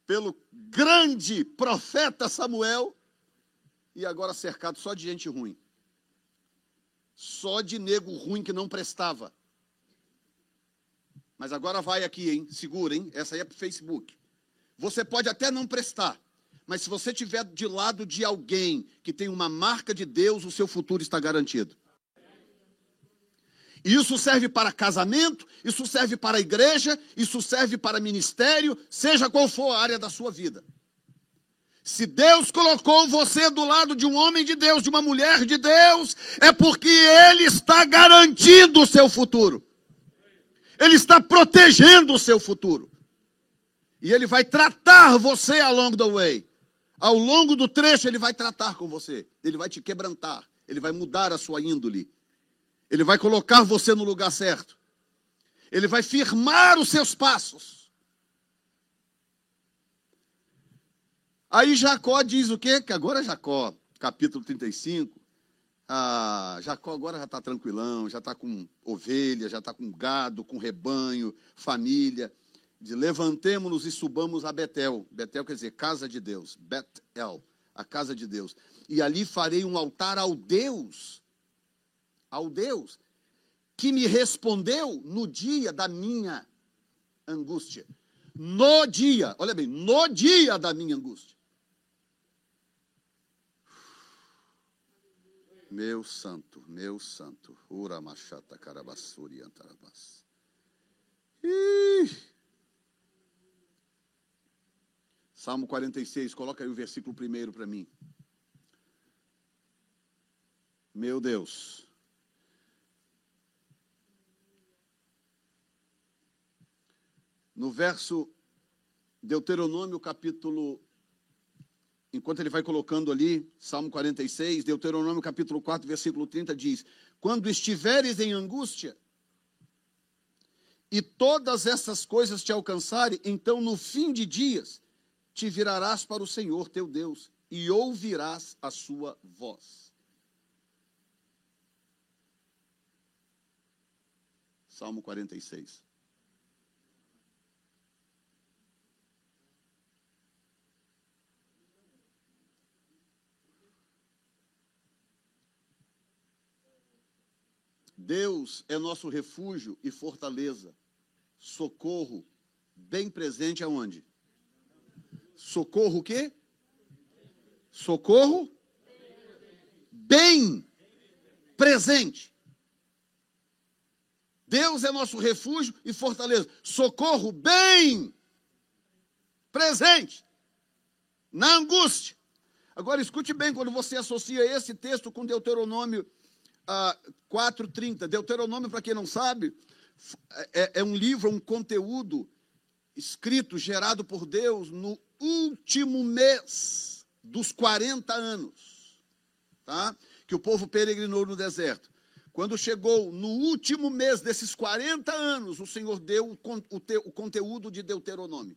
pelo grande profeta Samuel e agora cercado só de gente ruim só de nego ruim que não prestava. Mas agora vai aqui, hein? Segura, hein? Essa aí é para o Facebook. Você pode até não prestar, mas se você estiver de lado de alguém que tem uma marca de Deus, o seu futuro está garantido. Isso serve para casamento, isso serve para igreja, isso serve para ministério, seja qual for a área da sua vida. Se Deus colocou você do lado de um homem de Deus, de uma mulher de Deus, é porque Ele está garantindo o seu futuro. Ele está protegendo o seu futuro. E Ele vai tratar você along the way. Ao longo do trecho, Ele vai tratar com você. Ele vai te quebrantar. Ele vai mudar a sua índole. Ele vai colocar você no lugar certo. Ele vai firmar os seus passos. Aí Jacó diz o quê? Que agora Jacó, capítulo 35, ah, Jacó agora já está tranquilão, já está com ovelha, já está com gado, com rebanho, família. De levantemos-nos e subamos a Betel. Betel quer dizer casa de Deus. Betel, a casa de Deus. E ali farei um altar ao Deus, ao Deus, que me respondeu no dia da minha angústia. No dia, olha bem, no dia da minha angústia. Meu santo, meu santo. Ura machata carabassuri antarabas. Salmo 46, coloca aí o versículo primeiro para mim. Meu Deus. No verso Deuteronômio, capítulo enquanto ele vai colocando ali, Salmo 46, Deuteronômio capítulo 4, versículo 30 diz: Quando estiveres em angústia, e todas essas coisas te alcançarem, então no fim de dias te virarás para o Senhor teu Deus e ouvirás a sua voz. Salmo 46. Deus é nosso refúgio e fortaleza, socorro, bem presente aonde? Socorro o quê? Socorro bem presente. Deus é nosso refúgio e fortaleza. Socorro bem presente na angústia. Agora escute bem quando você associa esse texto com Deuteronômio ah, 4,30. Deuteronômio, para quem não sabe, é, é um livro, um conteúdo escrito, gerado por Deus no último mês dos 40 anos, tá? que o povo peregrinou no deserto. Quando chegou no último mês desses 40 anos, o Senhor deu o, o, o conteúdo de Deuteronômio.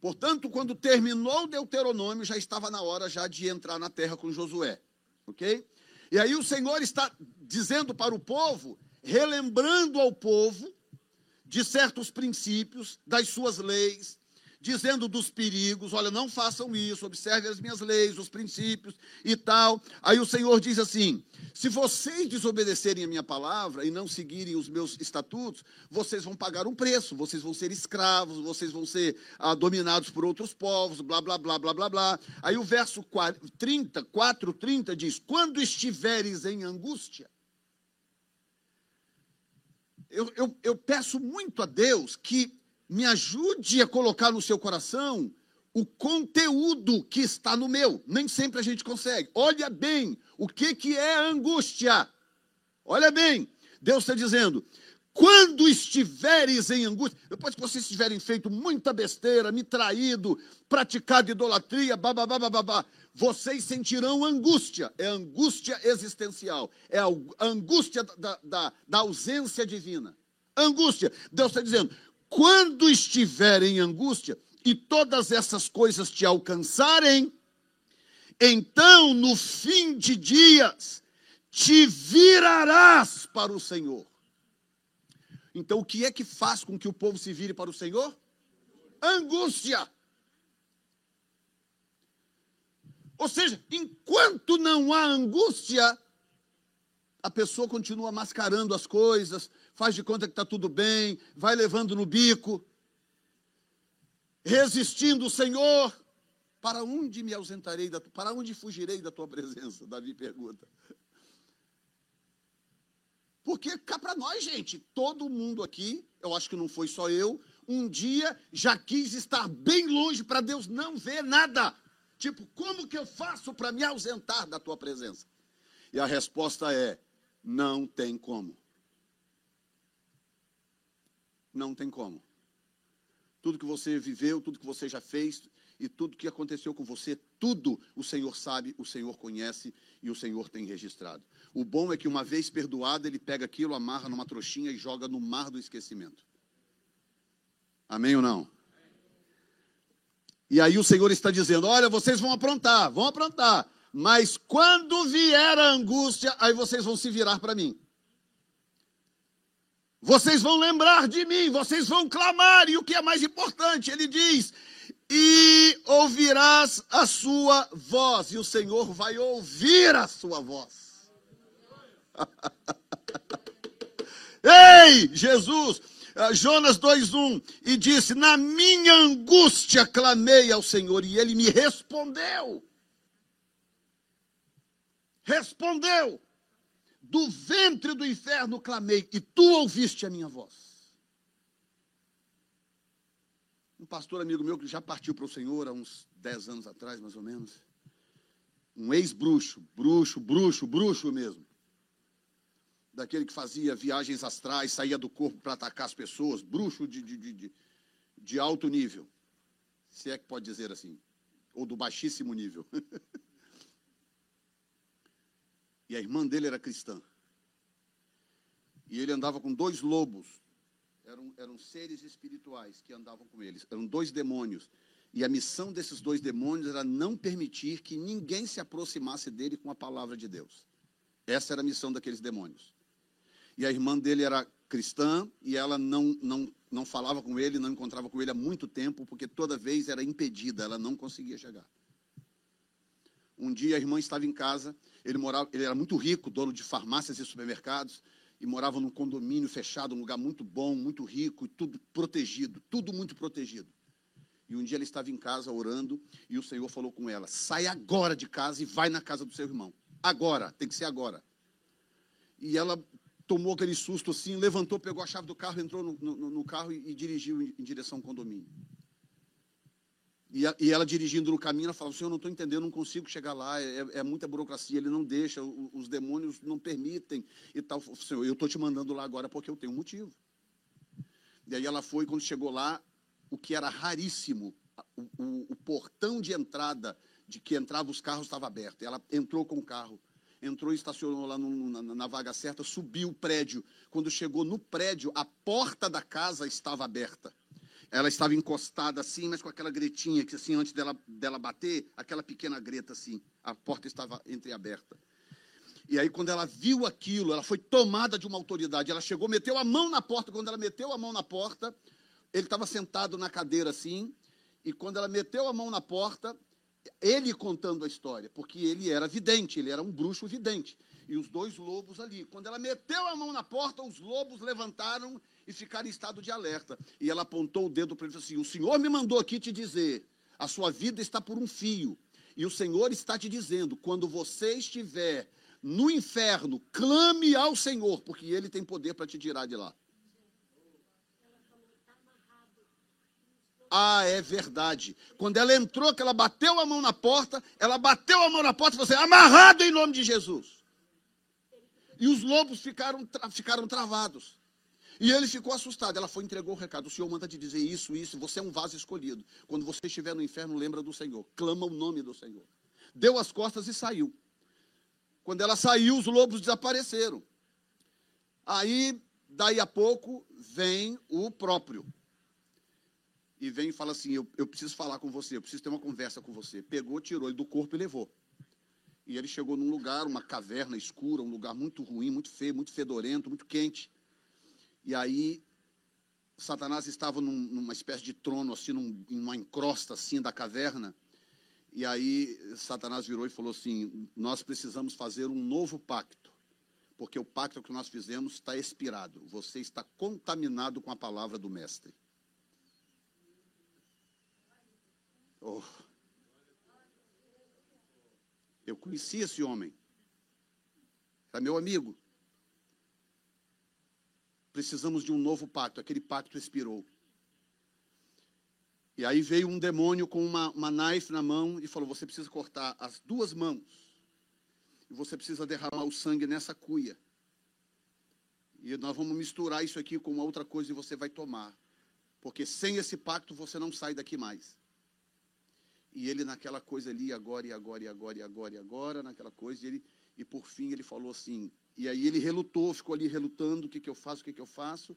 Portanto, quando terminou Deuteronômio, já estava na hora já de entrar na terra com Josué. Ok? E aí o Senhor está dizendo para o povo, relembrando ao povo de certos princípios, das suas leis, dizendo dos perigos, olha, não façam isso, observem as minhas leis, os princípios e tal. Aí o Senhor diz assim: se vocês desobedecerem a minha palavra e não seguirem os meus estatutos, vocês vão pagar um preço, vocês vão ser escravos, vocês vão ser ah, dominados por outros povos, blá, blá, blá, blá, blá, blá. Aí o verso 30, 4, 30 diz: quando estiveres em angústia, eu, eu, eu peço muito a Deus que me ajude a colocar no seu coração o conteúdo que está no meu. Nem sempre a gente consegue. Olha bem o que, que é angústia. Olha bem, Deus está dizendo: quando estiveres em angústia, depois que vocês tiverem feito muita besteira, me traído, praticado idolatria, babá, babá, vocês sentirão angústia. É angústia existencial, é a angústia da, da, da ausência divina. Angústia. Deus está dizendo: quando estiver em angústia e todas essas coisas te alcançarem, então no fim de dias te virarás para o Senhor. Então o que é que faz com que o povo se vire para o Senhor? Angústia. Ou seja, enquanto não há angústia, a pessoa continua mascarando as coisas, faz de conta que está tudo bem, vai levando no bico, resistindo o Senhor. Para onde me ausentarei, da, para onde fugirei da tua presença? Davi pergunta. Porque cá para nós, gente, todo mundo aqui, eu acho que não foi só eu, um dia já quis estar bem longe para Deus não ver nada. Tipo, como que eu faço para me ausentar da tua presença? E a resposta é: não tem como. Não tem como. Tudo que você viveu, tudo que você já fez e tudo que aconteceu com você, tudo o Senhor sabe, o Senhor conhece e o Senhor tem registrado. O bom é que uma vez perdoado, ele pega aquilo, amarra numa trouxinha e joga no mar do esquecimento. Amém ou não? E aí o Senhor está dizendo: olha, vocês vão aprontar, vão aprontar, mas quando vier a angústia, aí vocês vão se virar para mim. Vocês vão lembrar de mim, vocês vão clamar, e o que é mais importante, ele diz: e ouvirás a sua voz, e o Senhor vai ouvir a sua voz. Ei, Jesus, ah, Jonas 2:1 e disse: "Na minha angústia clamei ao Senhor e ele me respondeu." Respondeu do ventre do inferno clamei, e tu ouviste a minha voz. Um pastor amigo meu que já partiu para o Senhor há uns dez anos atrás, mais ou menos. Um ex-bruxo, bruxo, bruxo, bruxo mesmo. Daquele que fazia viagens astrais, saía do corpo para atacar as pessoas, bruxo de, de, de, de alto nível. Se é que pode dizer assim. Ou do baixíssimo nível. E a irmã dele era cristã. E ele andava com dois lobos. Eram, eram seres espirituais que andavam com eles. Eram dois demônios. E a missão desses dois demônios era não permitir que ninguém se aproximasse dele com a palavra de Deus. Essa era a missão daqueles demônios. E a irmã dele era cristã e ela não, não, não falava com ele, não encontrava com ele há muito tempo, porque toda vez era impedida, ela não conseguia chegar. Um dia a irmã estava em casa, ele morava, ele era muito rico, dono de farmácias e supermercados, e morava num condomínio fechado, um lugar muito bom, muito rico, e tudo protegido, tudo muito protegido. E um dia ela estava em casa orando, e o Senhor falou com ela: sai agora de casa e vai na casa do seu irmão. Agora, tem que ser agora. E ela tomou aquele susto assim, levantou, pegou a chave do carro, entrou no, no, no carro e, e dirigiu em, em direção ao condomínio. E, a, e ela dirigindo no caminho, ela falava, senhor, eu não estou entendendo, não consigo chegar lá, é, é, muita burocracia, ele não deixa, os, os demônios não permitem e tal. Senhor, eu estou te mandando lá agora porque eu tenho um motivo. E aí ela foi, quando chegou lá, o que era raríssimo, o, o, o portão de entrada de que entrava os carros estava aberto. Ela entrou com o carro, entrou e estacionou lá no, na, na, vaga certa, subiu o prédio. Quando chegou no prédio, a porta da casa estava aberta. Ela estava encostada assim, mas com aquela gretinha que assim, antes dela, dela bater, aquela pequena greta assim, a porta estava entreaberta. E aí, quando ela viu aquilo, ela foi tomada de uma autoridade. Ela chegou, meteu a mão na porta. Quando ela meteu a mão na porta, ele estava sentado na cadeira assim. E quando ela meteu a mão na porta, ele contando a história, porque ele era vidente, ele era um bruxo vidente. E os dois lobos ali. Quando ela meteu a mão na porta, os lobos levantaram e ficaram em estado de alerta. E ela apontou o dedo para ele e disse assim: O Senhor me mandou aqui te dizer: a sua vida está por um fio. E o Senhor está te dizendo: quando você estiver no inferno, clame ao Senhor, porque Ele tem poder para te tirar de lá. Ah, é verdade. Quando ela entrou, que ela bateu a mão na porta, ela bateu a mão na porta e falou assim: amarrado em nome de Jesus. E os lobos ficaram, ficaram travados. E ele ficou assustado. Ela foi entregou o recado. O Senhor manda te dizer isso, isso. Você é um vaso escolhido. Quando você estiver no inferno, lembra do Senhor. Clama o nome do Senhor. Deu as costas e saiu. Quando ela saiu, os lobos desapareceram. Aí, daí a pouco, vem o próprio. E vem e fala assim: eu, eu preciso falar com você, eu preciso ter uma conversa com você. Pegou, tirou ele do corpo e levou. E ele chegou num lugar, uma caverna escura, um lugar muito ruim, muito feio, muito fedorento, muito quente. E aí, Satanás estava num, numa espécie de trono, assim, num, em uma encrosta assim da caverna. E aí Satanás virou e falou assim: Nós precisamos fazer um novo pacto, porque o pacto que nós fizemos está expirado. Você está contaminado com a palavra do Mestre. Oh. Eu conheci esse homem. Era meu amigo. Precisamos de um novo pacto. Aquele pacto expirou. E aí veio um demônio com uma, uma knife na mão e falou: Você precisa cortar as duas mãos. E você precisa derramar o sangue nessa cuia. E nós vamos misturar isso aqui com uma outra coisa e você vai tomar. Porque sem esse pacto você não sai daqui mais. E ele naquela coisa ali, agora e agora e agora e agora e agora, naquela coisa, e, ele, e por fim ele falou assim. E aí ele relutou, ficou ali relutando: o que, que eu faço, o que, que eu faço.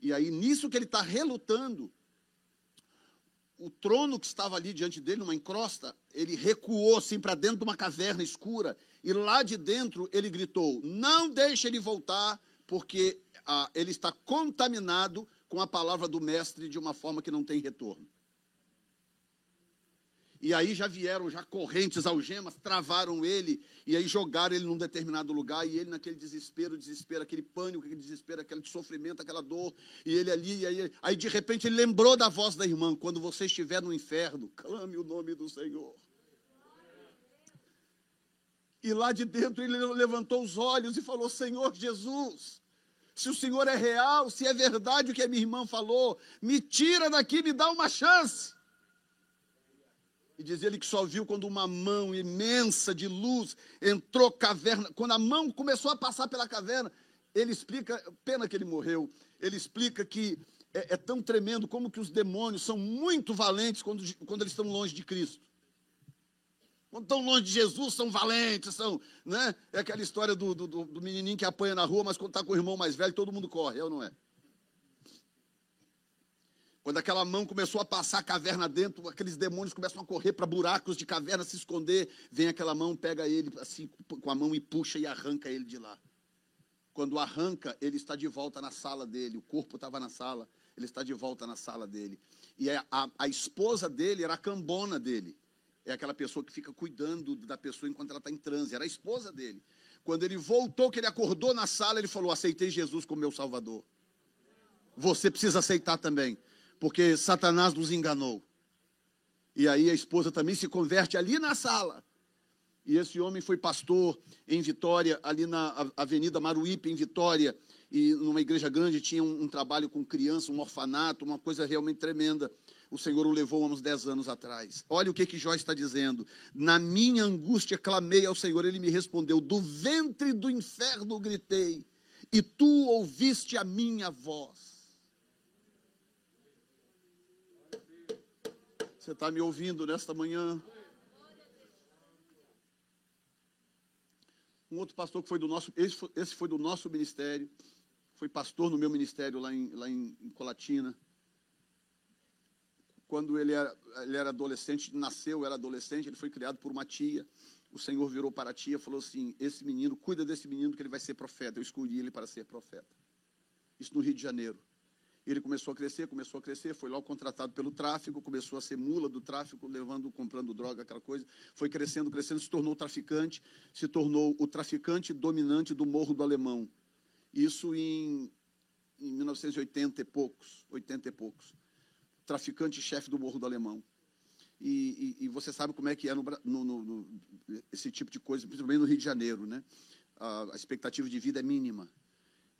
E aí nisso que ele está relutando, o trono que estava ali diante dele, numa encrosta, ele recuou assim para dentro de uma caverna escura, e lá de dentro ele gritou: Não deixe ele voltar, porque ah, ele está contaminado com a palavra do mestre de uma forma que não tem retorno. E aí já vieram já correntes, algemas, travaram ele, e aí jogaram ele num determinado lugar, e ele naquele desespero, desespero, aquele pânico, aquele desespero, aquele sofrimento, aquela dor, e ele ali, e aí, aí de repente ele lembrou da voz da irmã, quando você estiver no inferno, clame o nome do Senhor. E lá de dentro ele levantou os olhos e falou: Senhor Jesus, se o Senhor é real, se é verdade o que a minha irmã falou, me tira daqui, me dá uma chance. E diz ele que só viu quando uma mão imensa de luz entrou caverna. Quando a mão começou a passar pela caverna, ele explica, pena que ele morreu, ele explica que é, é tão tremendo como que os demônios são muito valentes quando, quando eles estão longe de Cristo. Quando estão longe de Jesus, são valentes, são, né? É aquela história do, do, do menininho que apanha na rua, mas quando está com o irmão mais velho, todo mundo corre, é ou não é? Quando aquela mão começou a passar a caverna dentro, aqueles demônios começam a correr para buracos de caverna, se esconder. Vem aquela mão, pega ele assim com a mão e puxa e arranca ele de lá. Quando arranca, ele está de volta na sala dele. O corpo estava na sala, ele está de volta na sala dele. E a, a, a esposa dele era a cambona dele. É aquela pessoa que fica cuidando da pessoa enquanto ela está em transe. Era a esposa dele. Quando ele voltou, que ele acordou na sala, ele falou: Aceitei Jesus como meu Salvador. Você precisa aceitar também porque Satanás nos enganou. E aí a esposa também se converte ali na sala. E esse homem foi pastor em Vitória, ali na Avenida Maruípe, em Vitória, e numa igreja grande tinha um, um trabalho com criança, um orfanato, uma coisa realmente tremenda. O Senhor o levou há uns 10 anos atrás. Olha o que, que Jó está dizendo. Na minha angústia clamei ao Senhor, ele me respondeu: Do ventre do inferno gritei, e tu ouviste a minha voz. Você está me ouvindo nesta manhã? Um outro pastor que foi do nosso, esse foi, esse foi do nosso ministério, foi pastor no meu ministério lá em, lá em, em Colatina. quando ele era, ele era adolescente, nasceu, era adolescente, ele foi criado por uma tia. O Senhor virou para a tia e falou assim: Esse menino, cuida desse menino que ele vai ser profeta. Eu escolhi ele para ser profeta. Isso no Rio de Janeiro. Ele começou a crescer, começou a crescer, foi logo contratado pelo tráfico, começou a ser mula do tráfico, levando, comprando droga, aquela coisa. Foi crescendo, crescendo, se tornou traficante, se tornou o traficante dominante do Morro do Alemão. Isso em, em 1980 e poucos, 80 e poucos. Traficante-chefe do Morro do Alemão. E, e, e, você sabe como é que é no, no, no, esse tipo de coisa, principalmente no Rio de Janeiro, né? A, a expectativa de vida é mínima.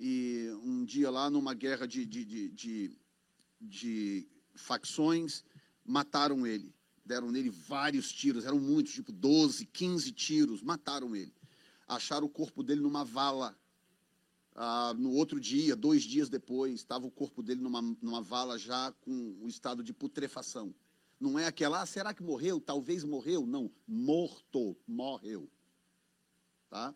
E um dia lá, numa guerra de, de, de, de, de facções, mataram ele. Deram nele vários tiros, eram muitos, tipo 12, 15 tiros, mataram ele. Acharam o corpo dele numa vala. Ah, no outro dia, dois dias depois, estava o corpo dele numa, numa vala já com o estado de putrefação. Não é aquela, ah, será que morreu? Talvez morreu. Não, morto, morreu. Tá?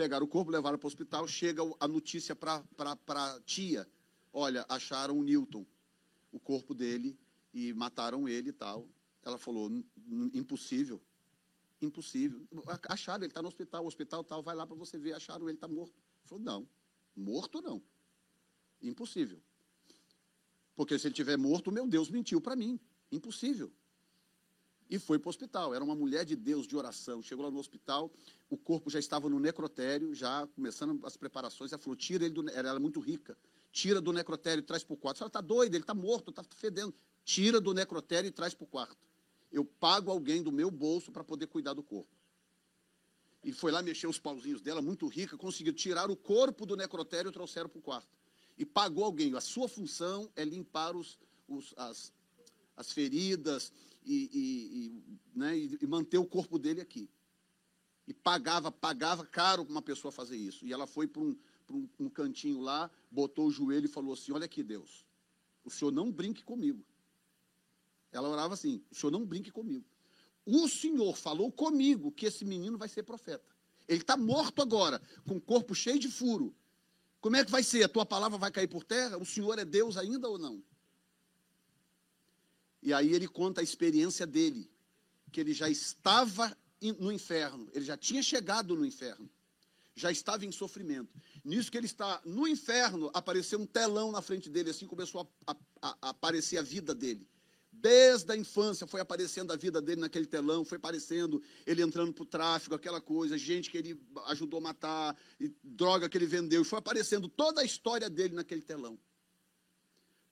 Pegaram o corpo, levaram para o hospital, chega a notícia para a tia. Olha, acharam o Newton, o corpo dele, e mataram ele e tal. Ela falou, impossível. Impossível. Acharam, ele está no hospital, o hospital tal, vai lá para você ver, acharam ele, está morto. Falou, não, morto não. Impossível. Porque se ele tiver morto, meu Deus mentiu para mim. Impossível e foi para o hospital. Era uma mulher de Deus, de oração. Chegou lá no hospital, o corpo já estava no necrotério, já começando as preparações. Ela falou: tira ele do. Ela era muito rica. Tira do necrotério e traz para o quarto. Ela está doida, ele está morto, está fedendo. Tira do necrotério e traz para o quarto. Eu pago alguém do meu bolso para poder cuidar do corpo. E foi lá mexer os pauzinhos dela, muito rica, conseguiu tirar o corpo do necrotério e trouxeram para o quarto. E pagou alguém. A sua função é limpar os, os as, as feridas, e, e, né, e, manter o corpo dele aqui. E pagava, pagava caro uma pessoa fazer isso. E ela foi para um, um, um cantinho lá, botou o joelho e falou assim: Olha aqui, Deus, o senhor não brinque comigo. Ela orava assim: O senhor não brinque comigo. O senhor falou comigo que esse menino vai ser profeta. Ele está morto agora, com o corpo cheio de furo. Como é que vai ser? A tua palavra vai cair por terra? O senhor é Deus ainda ou não? E aí ele conta a experiência dele, que ele já estava no inferno, ele já tinha chegado no inferno, já estava em sofrimento. Nisso que ele está no inferno, apareceu um telão na frente dele, assim começou a, a, a aparecer a vida dele. Desde a infância foi aparecendo a vida dele naquele telão, foi aparecendo ele entrando para o tráfico, aquela coisa, gente que ele ajudou a matar, droga que ele vendeu, foi aparecendo toda a história dele naquele telão.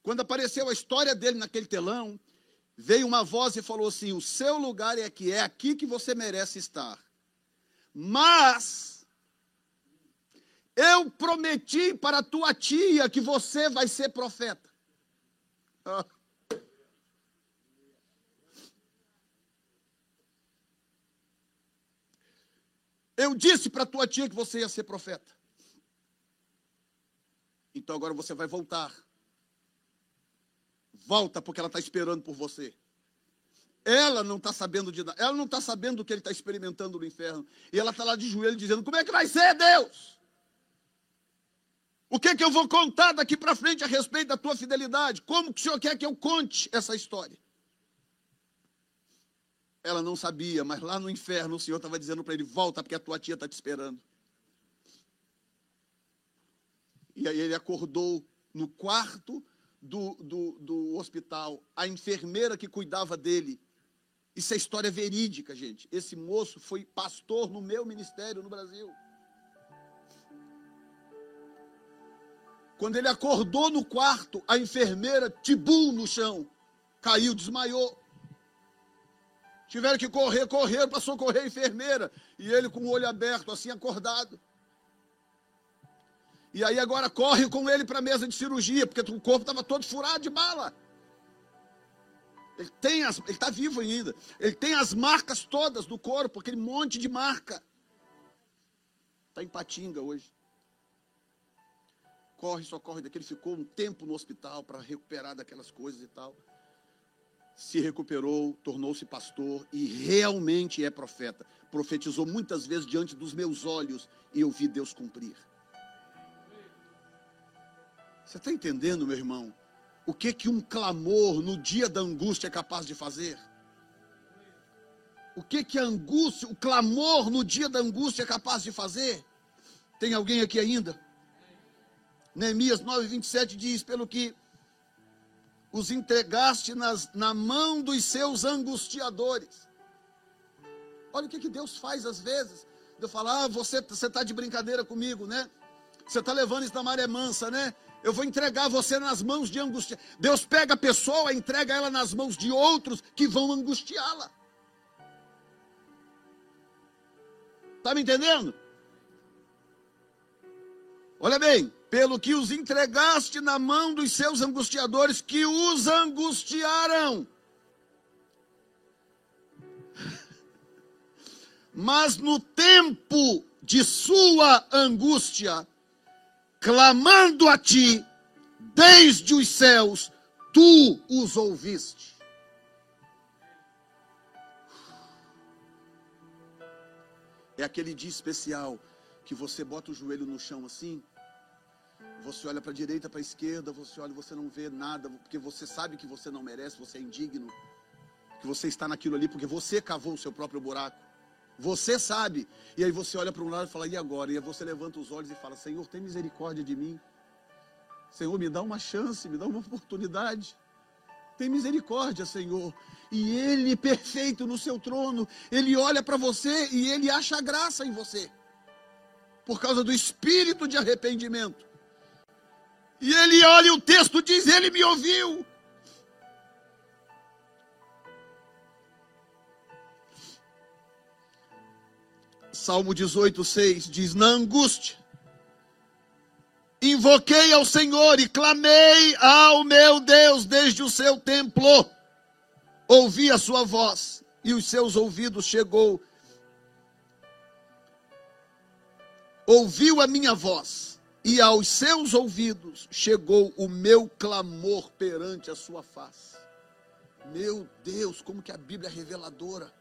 Quando apareceu a história dele naquele telão, veio uma voz e falou assim: O seu lugar é aqui, é aqui que você merece estar. Mas eu prometi para tua tia que você vai ser profeta. Eu disse para tua tia que você ia ser profeta. Então agora você vai voltar Volta porque ela está esperando por você. Ela não está sabendo de nada. Ela não está sabendo do que ele está experimentando no inferno. E ela está lá de joelho dizendo: Como é que vai ser, Deus? O que, é que eu vou contar daqui para frente a respeito da tua fidelidade? Como que o Senhor quer que eu conte essa história? Ela não sabia, mas lá no inferno o Senhor estava dizendo para ele: Volta, porque a tua tia está te esperando. E aí ele acordou no quarto do, do, do hospital, a enfermeira que cuidava dele. Isso é história verídica, gente. Esse moço foi pastor no meu ministério no Brasil. Quando ele acordou no quarto, a enfermeira tibum no chão, caiu, desmaiou. Tiveram que correr, correr para socorrer a enfermeira. E ele com o olho aberto, assim acordado. E aí agora corre com ele para a mesa de cirurgia, porque o corpo estava todo furado de bala. Ele tem as, ele está vivo ainda. Ele tem as marcas todas do corpo, aquele monte de marca. Está em Patinga hoje. Corre, só corre daqui. Ele ficou um tempo no hospital para recuperar daquelas coisas e tal. Se recuperou, tornou-se pastor e realmente é profeta. Profetizou muitas vezes diante dos meus olhos e eu vi Deus cumprir. Você está entendendo, meu irmão? o que que um clamor no dia da angústia é capaz de fazer? O que que a angústia, o clamor no dia da angústia é capaz de fazer? Tem alguém aqui ainda? Neemias 9:27 diz: "Pelo que os entregaste nas, na mão dos seus angustiadores. Olha o que, que Deus faz às vezes. Eu falo, ah, você está de brincadeira comigo, né? Você está levando isso na maré mansa, né? Eu vou entregar você nas mãos de angústia. Deus pega a pessoa, entrega ela nas mãos de outros que vão angustiá-la. Está me entendendo? Olha bem, pelo que os entregaste na mão dos seus angustiadores que os angustiaram. Mas no tempo de sua angústia, clamando a ti, desde os céus, tu os ouviste. É aquele dia especial que você bota o joelho no chão assim você olha para a direita, para a esquerda, você olha, você não vê nada, porque você sabe que você não merece, você é indigno, que você está naquilo ali porque você cavou o seu próprio buraco. Você sabe. E aí você olha para um lado e fala: "E agora?" E aí você levanta os olhos e fala: "Senhor, tem misericórdia de mim. Senhor, me dá uma chance, me dá uma oportunidade." Tem misericórdia, Senhor. E Ele, perfeito no seu trono, Ele olha para você e Ele acha graça em você. Por causa do espírito de arrependimento. E ele olha o texto diz: Ele me ouviu. Salmo 18, 6 diz: Na angústia, invoquei ao Senhor e clamei ao meu Deus desde o seu templo. Ouvi a sua voz e os seus ouvidos chegou. Ouviu a minha voz e aos seus ouvidos chegou o meu clamor perante a sua face. Meu Deus, como que a Bíblia é reveladora.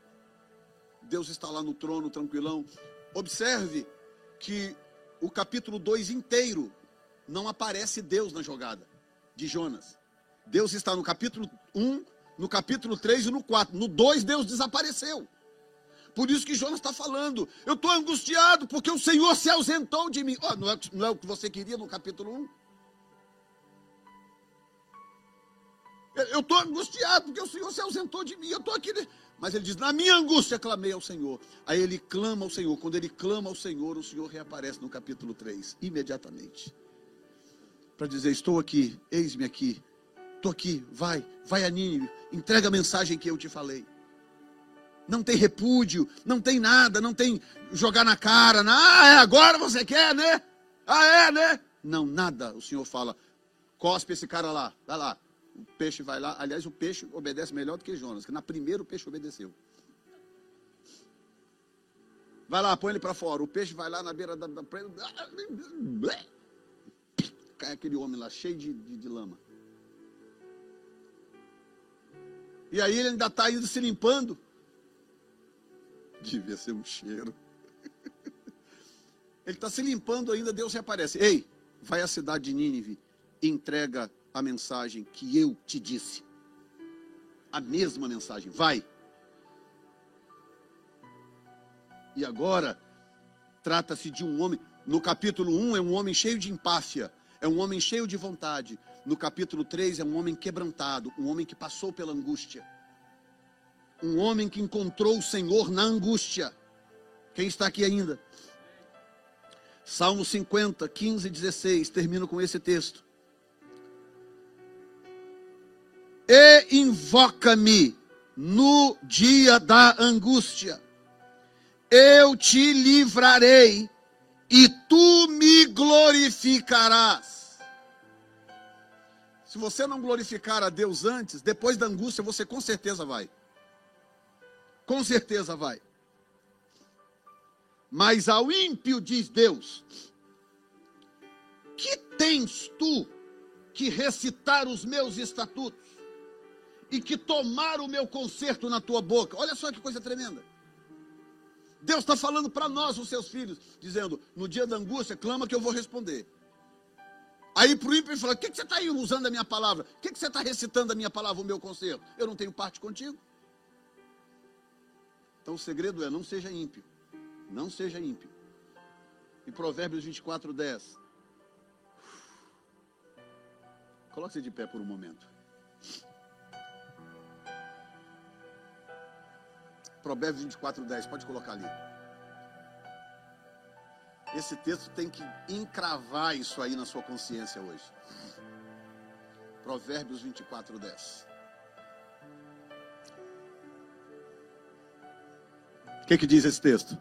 Deus está lá no trono, tranquilão. Observe que o capítulo 2 inteiro não aparece Deus na jogada de Jonas. Deus está no capítulo 1, no capítulo 3 e no 4. No 2, Deus desapareceu. Por isso que Jonas está falando. Eu estou angustiado porque o Senhor se ausentou de mim. Oh, não, é, não é o que você queria no capítulo 1? Eu estou angustiado porque o Senhor se ausentou de mim. Eu estou aqui. Mas ele diz: Na minha angústia clamei ao Senhor. Aí ele clama ao Senhor. Quando ele clama ao Senhor, o Senhor reaparece no capítulo 3, imediatamente. Para dizer: Estou aqui, eis-me aqui. Estou aqui, vai, vai a Nínive, entrega a mensagem que eu te falei não tem repúdio, não tem nada, não tem jogar na cara, ah, é agora você quer, né? Ah, é, né? Não, nada. O Senhor fala, cospe esse cara lá, vai lá. O peixe vai lá. Aliás, o peixe obedece melhor do que Jonas, que na primeira o peixe obedeceu. Vai lá, põe ele para fora. O peixe vai lá na beira da, presa. Cai aquele homem lá, cheio de, de, de lama. E aí ele ainda está indo se limpando. Devia ser um cheiro. Ele está se limpando ainda, Deus reaparece. Ei, vai à cidade de Nínive, entrega a mensagem que eu te disse. A mesma mensagem, vai. E agora, trata-se de um homem. No capítulo 1 é um homem cheio de empáfia, é um homem cheio de vontade. No capítulo 3 é um homem quebrantado, um homem que passou pela angústia um homem que encontrou o Senhor na angústia. Quem está aqui ainda? Salmo 50, 15 e 16, termino com esse texto. E invoca-me no dia da angústia, eu te livrarei e tu me glorificarás. Se você não glorificar a Deus antes, depois da angústia, você com certeza vai. Com certeza vai. Mas ao ímpio diz Deus: Que tens tu que recitar os meus estatutos e que tomar o meu conserto na tua boca? Olha só que coisa tremenda. Deus está falando para nós, os seus filhos, dizendo: No dia da angústia, clama que eu vou responder. Aí para o ímpio ele fala: O que, que você está usando a minha palavra? O que, que você está recitando a minha palavra, o meu conselho? Eu não tenho parte contigo. Então o segredo é: não seja ímpio. Não seja ímpio. Em Provérbios 24, 10. Coloque-se de pé por um momento. Provérbios 24, 10. Pode colocar ali. Esse texto tem que encravar isso aí na sua consciência hoje. Provérbios 24, 10. O que, que diz esse texto?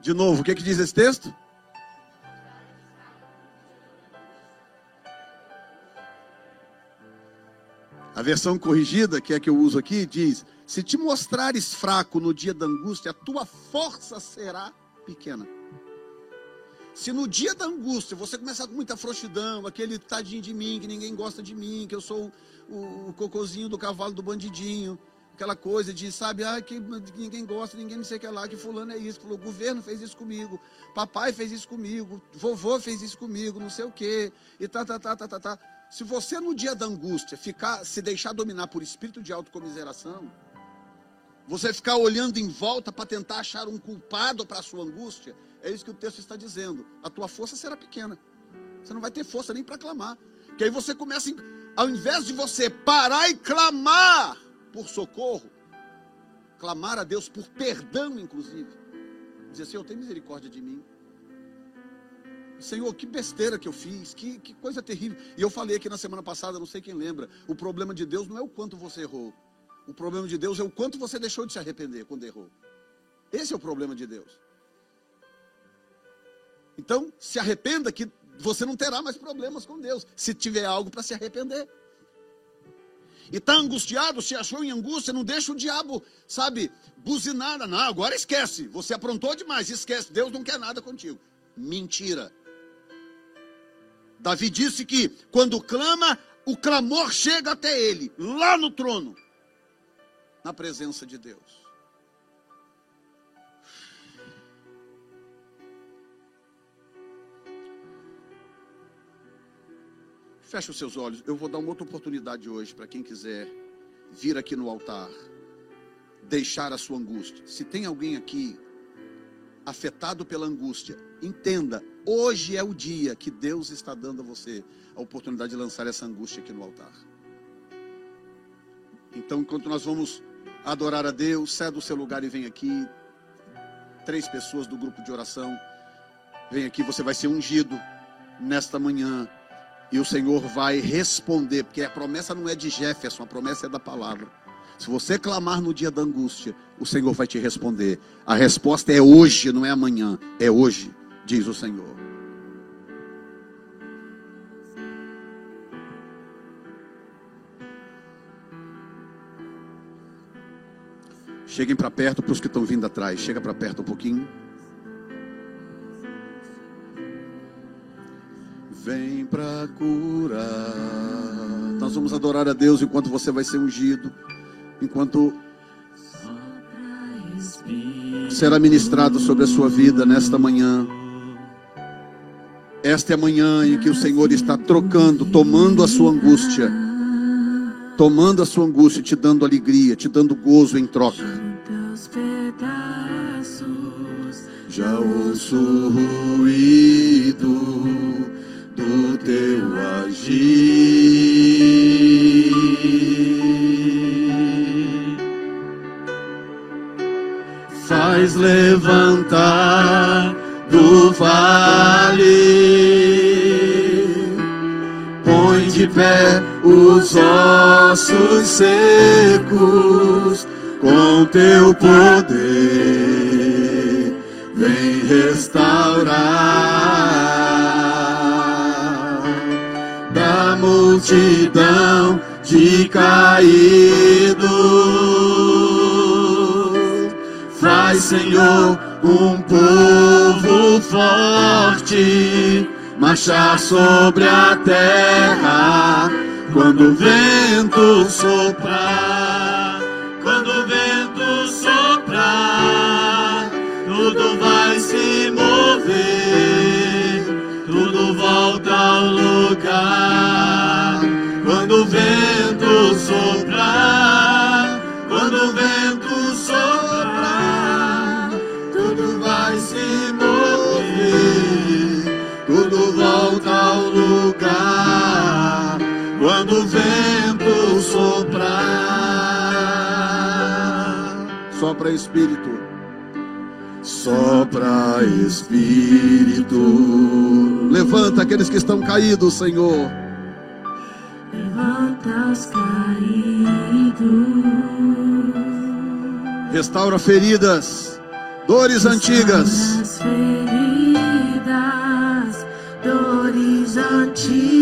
De novo, o que, que diz esse texto? Versão corrigida, que é a que eu uso aqui, diz: Se te mostrares fraco no dia da angústia, a tua força será pequena. Se no dia da angústia você começar com muita frouxidão, aquele tadinho de mim, que ninguém gosta de mim, que eu sou o, o cocôzinho do cavalo do bandidinho, aquela coisa de, sabe, ah, que ninguém gosta, ninguém não sei o que lá, que fulano é isso, o governo fez isso comigo, papai fez isso comigo, vovô fez isso comigo, não sei o que, e tá, tá, tá, tá, tá, tá. Se você no dia da angústia ficar, se deixar dominar por espírito de autocomiseração, você ficar olhando em volta para tentar achar um culpado para a sua angústia, é isso que o texto está dizendo. A tua força será pequena. Você não vai ter força nem para clamar. Que aí você começa, ao invés de você parar e clamar por socorro, clamar a Deus por perdão, inclusive, dizer assim: Eu tenho misericórdia de mim. Senhor, que besteira que eu fiz, que, que coisa terrível. E eu falei aqui na semana passada, não sei quem lembra, o problema de Deus não é o quanto você errou. O problema de Deus é o quanto você deixou de se arrepender quando errou. Esse é o problema de Deus. Então, se arrependa que você não terá mais problemas com Deus, se tiver algo para se arrepender. E está angustiado, se achou em angústia, não deixa o diabo, sabe, buzinar. Não, agora esquece. Você aprontou demais, esquece. Deus não quer nada contigo. Mentira. Davi disse que quando clama, o clamor chega até ele, lá no trono, na presença de Deus. Feche os seus olhos. Eu vou dar uma outra oportunidade hoje para quem quiser vir aqui no altar, deixar a sua angústia. Se tem alguém aqui afetado pela angústia, entenda, hoje é o dia que Deus está dando a você a oportunidade de lançar essa angústia aqui no altar. Então, enquanto nós vamos adorar a Deus, sai do seu lugar e vem aqui. Três pessoas do grupo de oração. Vem aqui, você vai ser ungido nesta manhã. E o Senhor vai responder, porque a promessa não é de Jefferson, a promessa é da palavra. Se você clamar no dia da angústia, o Senhor vai te responder. A resposta é hoje, não é amanhã, é hoje, diz o Senhor. Cheguem para perto para os que estão vindo atrás. Chega para perto um pouquinho. Vem para curar. Nós vamos adorar a Deus enquanto você vai ser ungido enquanto será ministrado sobre a sua vida nesta manhã. Esta é a manhã em que o Senhor está trocando, tomando a sua angústia, tomando a sua angústia, te dando alegria, te dando gozo em troca. Já ouço o ruído do teu agir. Faz levantar do vale. Põe de pé os ossos secos com teu poder. Vem restaurar da multidão de caídos Faz, Senhor, um povo forte marchar sobre a terra quando o vento soprar. Quando o vento soprar.
vai se mover, tudo volta ao lugar. Quando o vento soprar,
Sopra Espírito. Sopra Espírito. Levanta aqueles que estão caídos, Senhor.
Levanta os caídos.
Restaura feridas, dores antigas.
As feridas, dores antigas,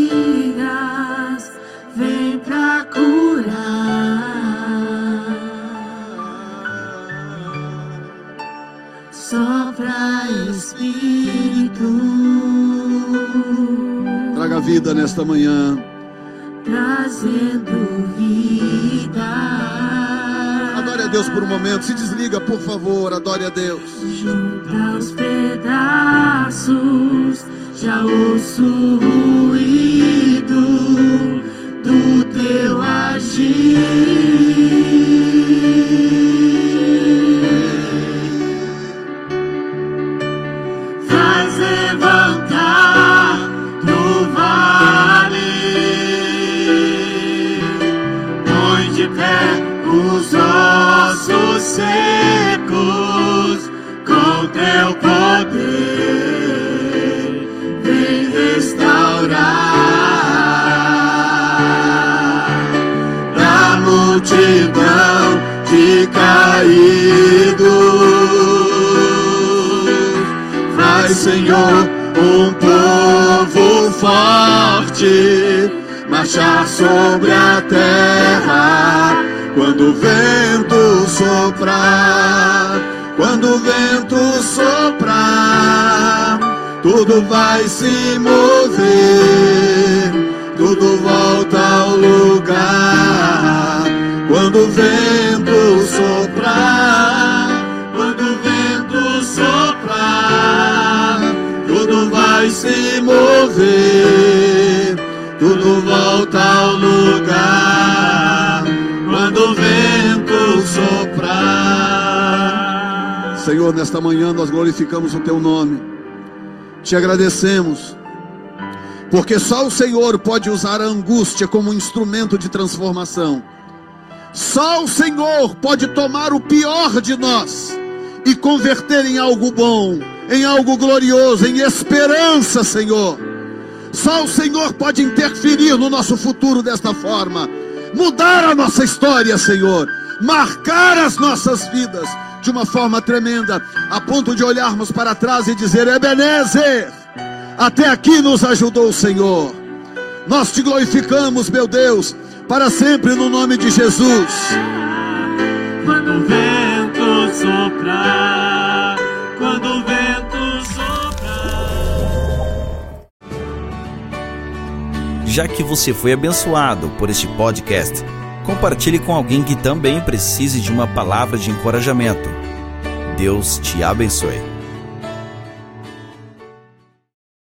Sopra Espírito,
Traga vida nesta manhã.
trazendo vida.
Adore a Deus por um momento. Se desliga, por favor. Adore a Deus.
Junta os pedaços, já ouço o ruído do teu agir. De pé os ossos secos com teu poder, vem restaurar da multidão de caídos. Vai, Senhor, um povo forte marchar sobre a terra quando o vento soprar. Quando o vento soprar, tudo vai se mover, tudo volta ao lugar. Quando o vento soprar, quando o vento soprar, tudo vai se mover, tudo volta ao lugar. Quando o vento soprar.
Senhor, nesta manhã nós glorificamos o teu nome. Te agradecemos. Porque só o Senhor pode usar a angústia como instrumento de transformação. Só o Senhor pode tomar o pior de nós e converter em algo bom, em algo glorioso, em esperança, Senhor. Só o Senhor pode interferir no nosso futuro desta forma, mudar a nossa história, Senhor, marcar as nossas vidas de uma forma tremenda, a ponto de olharmos para trás e dizer: Ebenezer, até aqui nos ajudou o Senhor. Nós te glorificamos, meu Deus, para sempre no nome de Jesus.
Quando o vento soprar,
Já que você foi abençoado por este podcast, compartilhe com alguém que também precise de uma palavra de encorajamento. Deus te abençoe.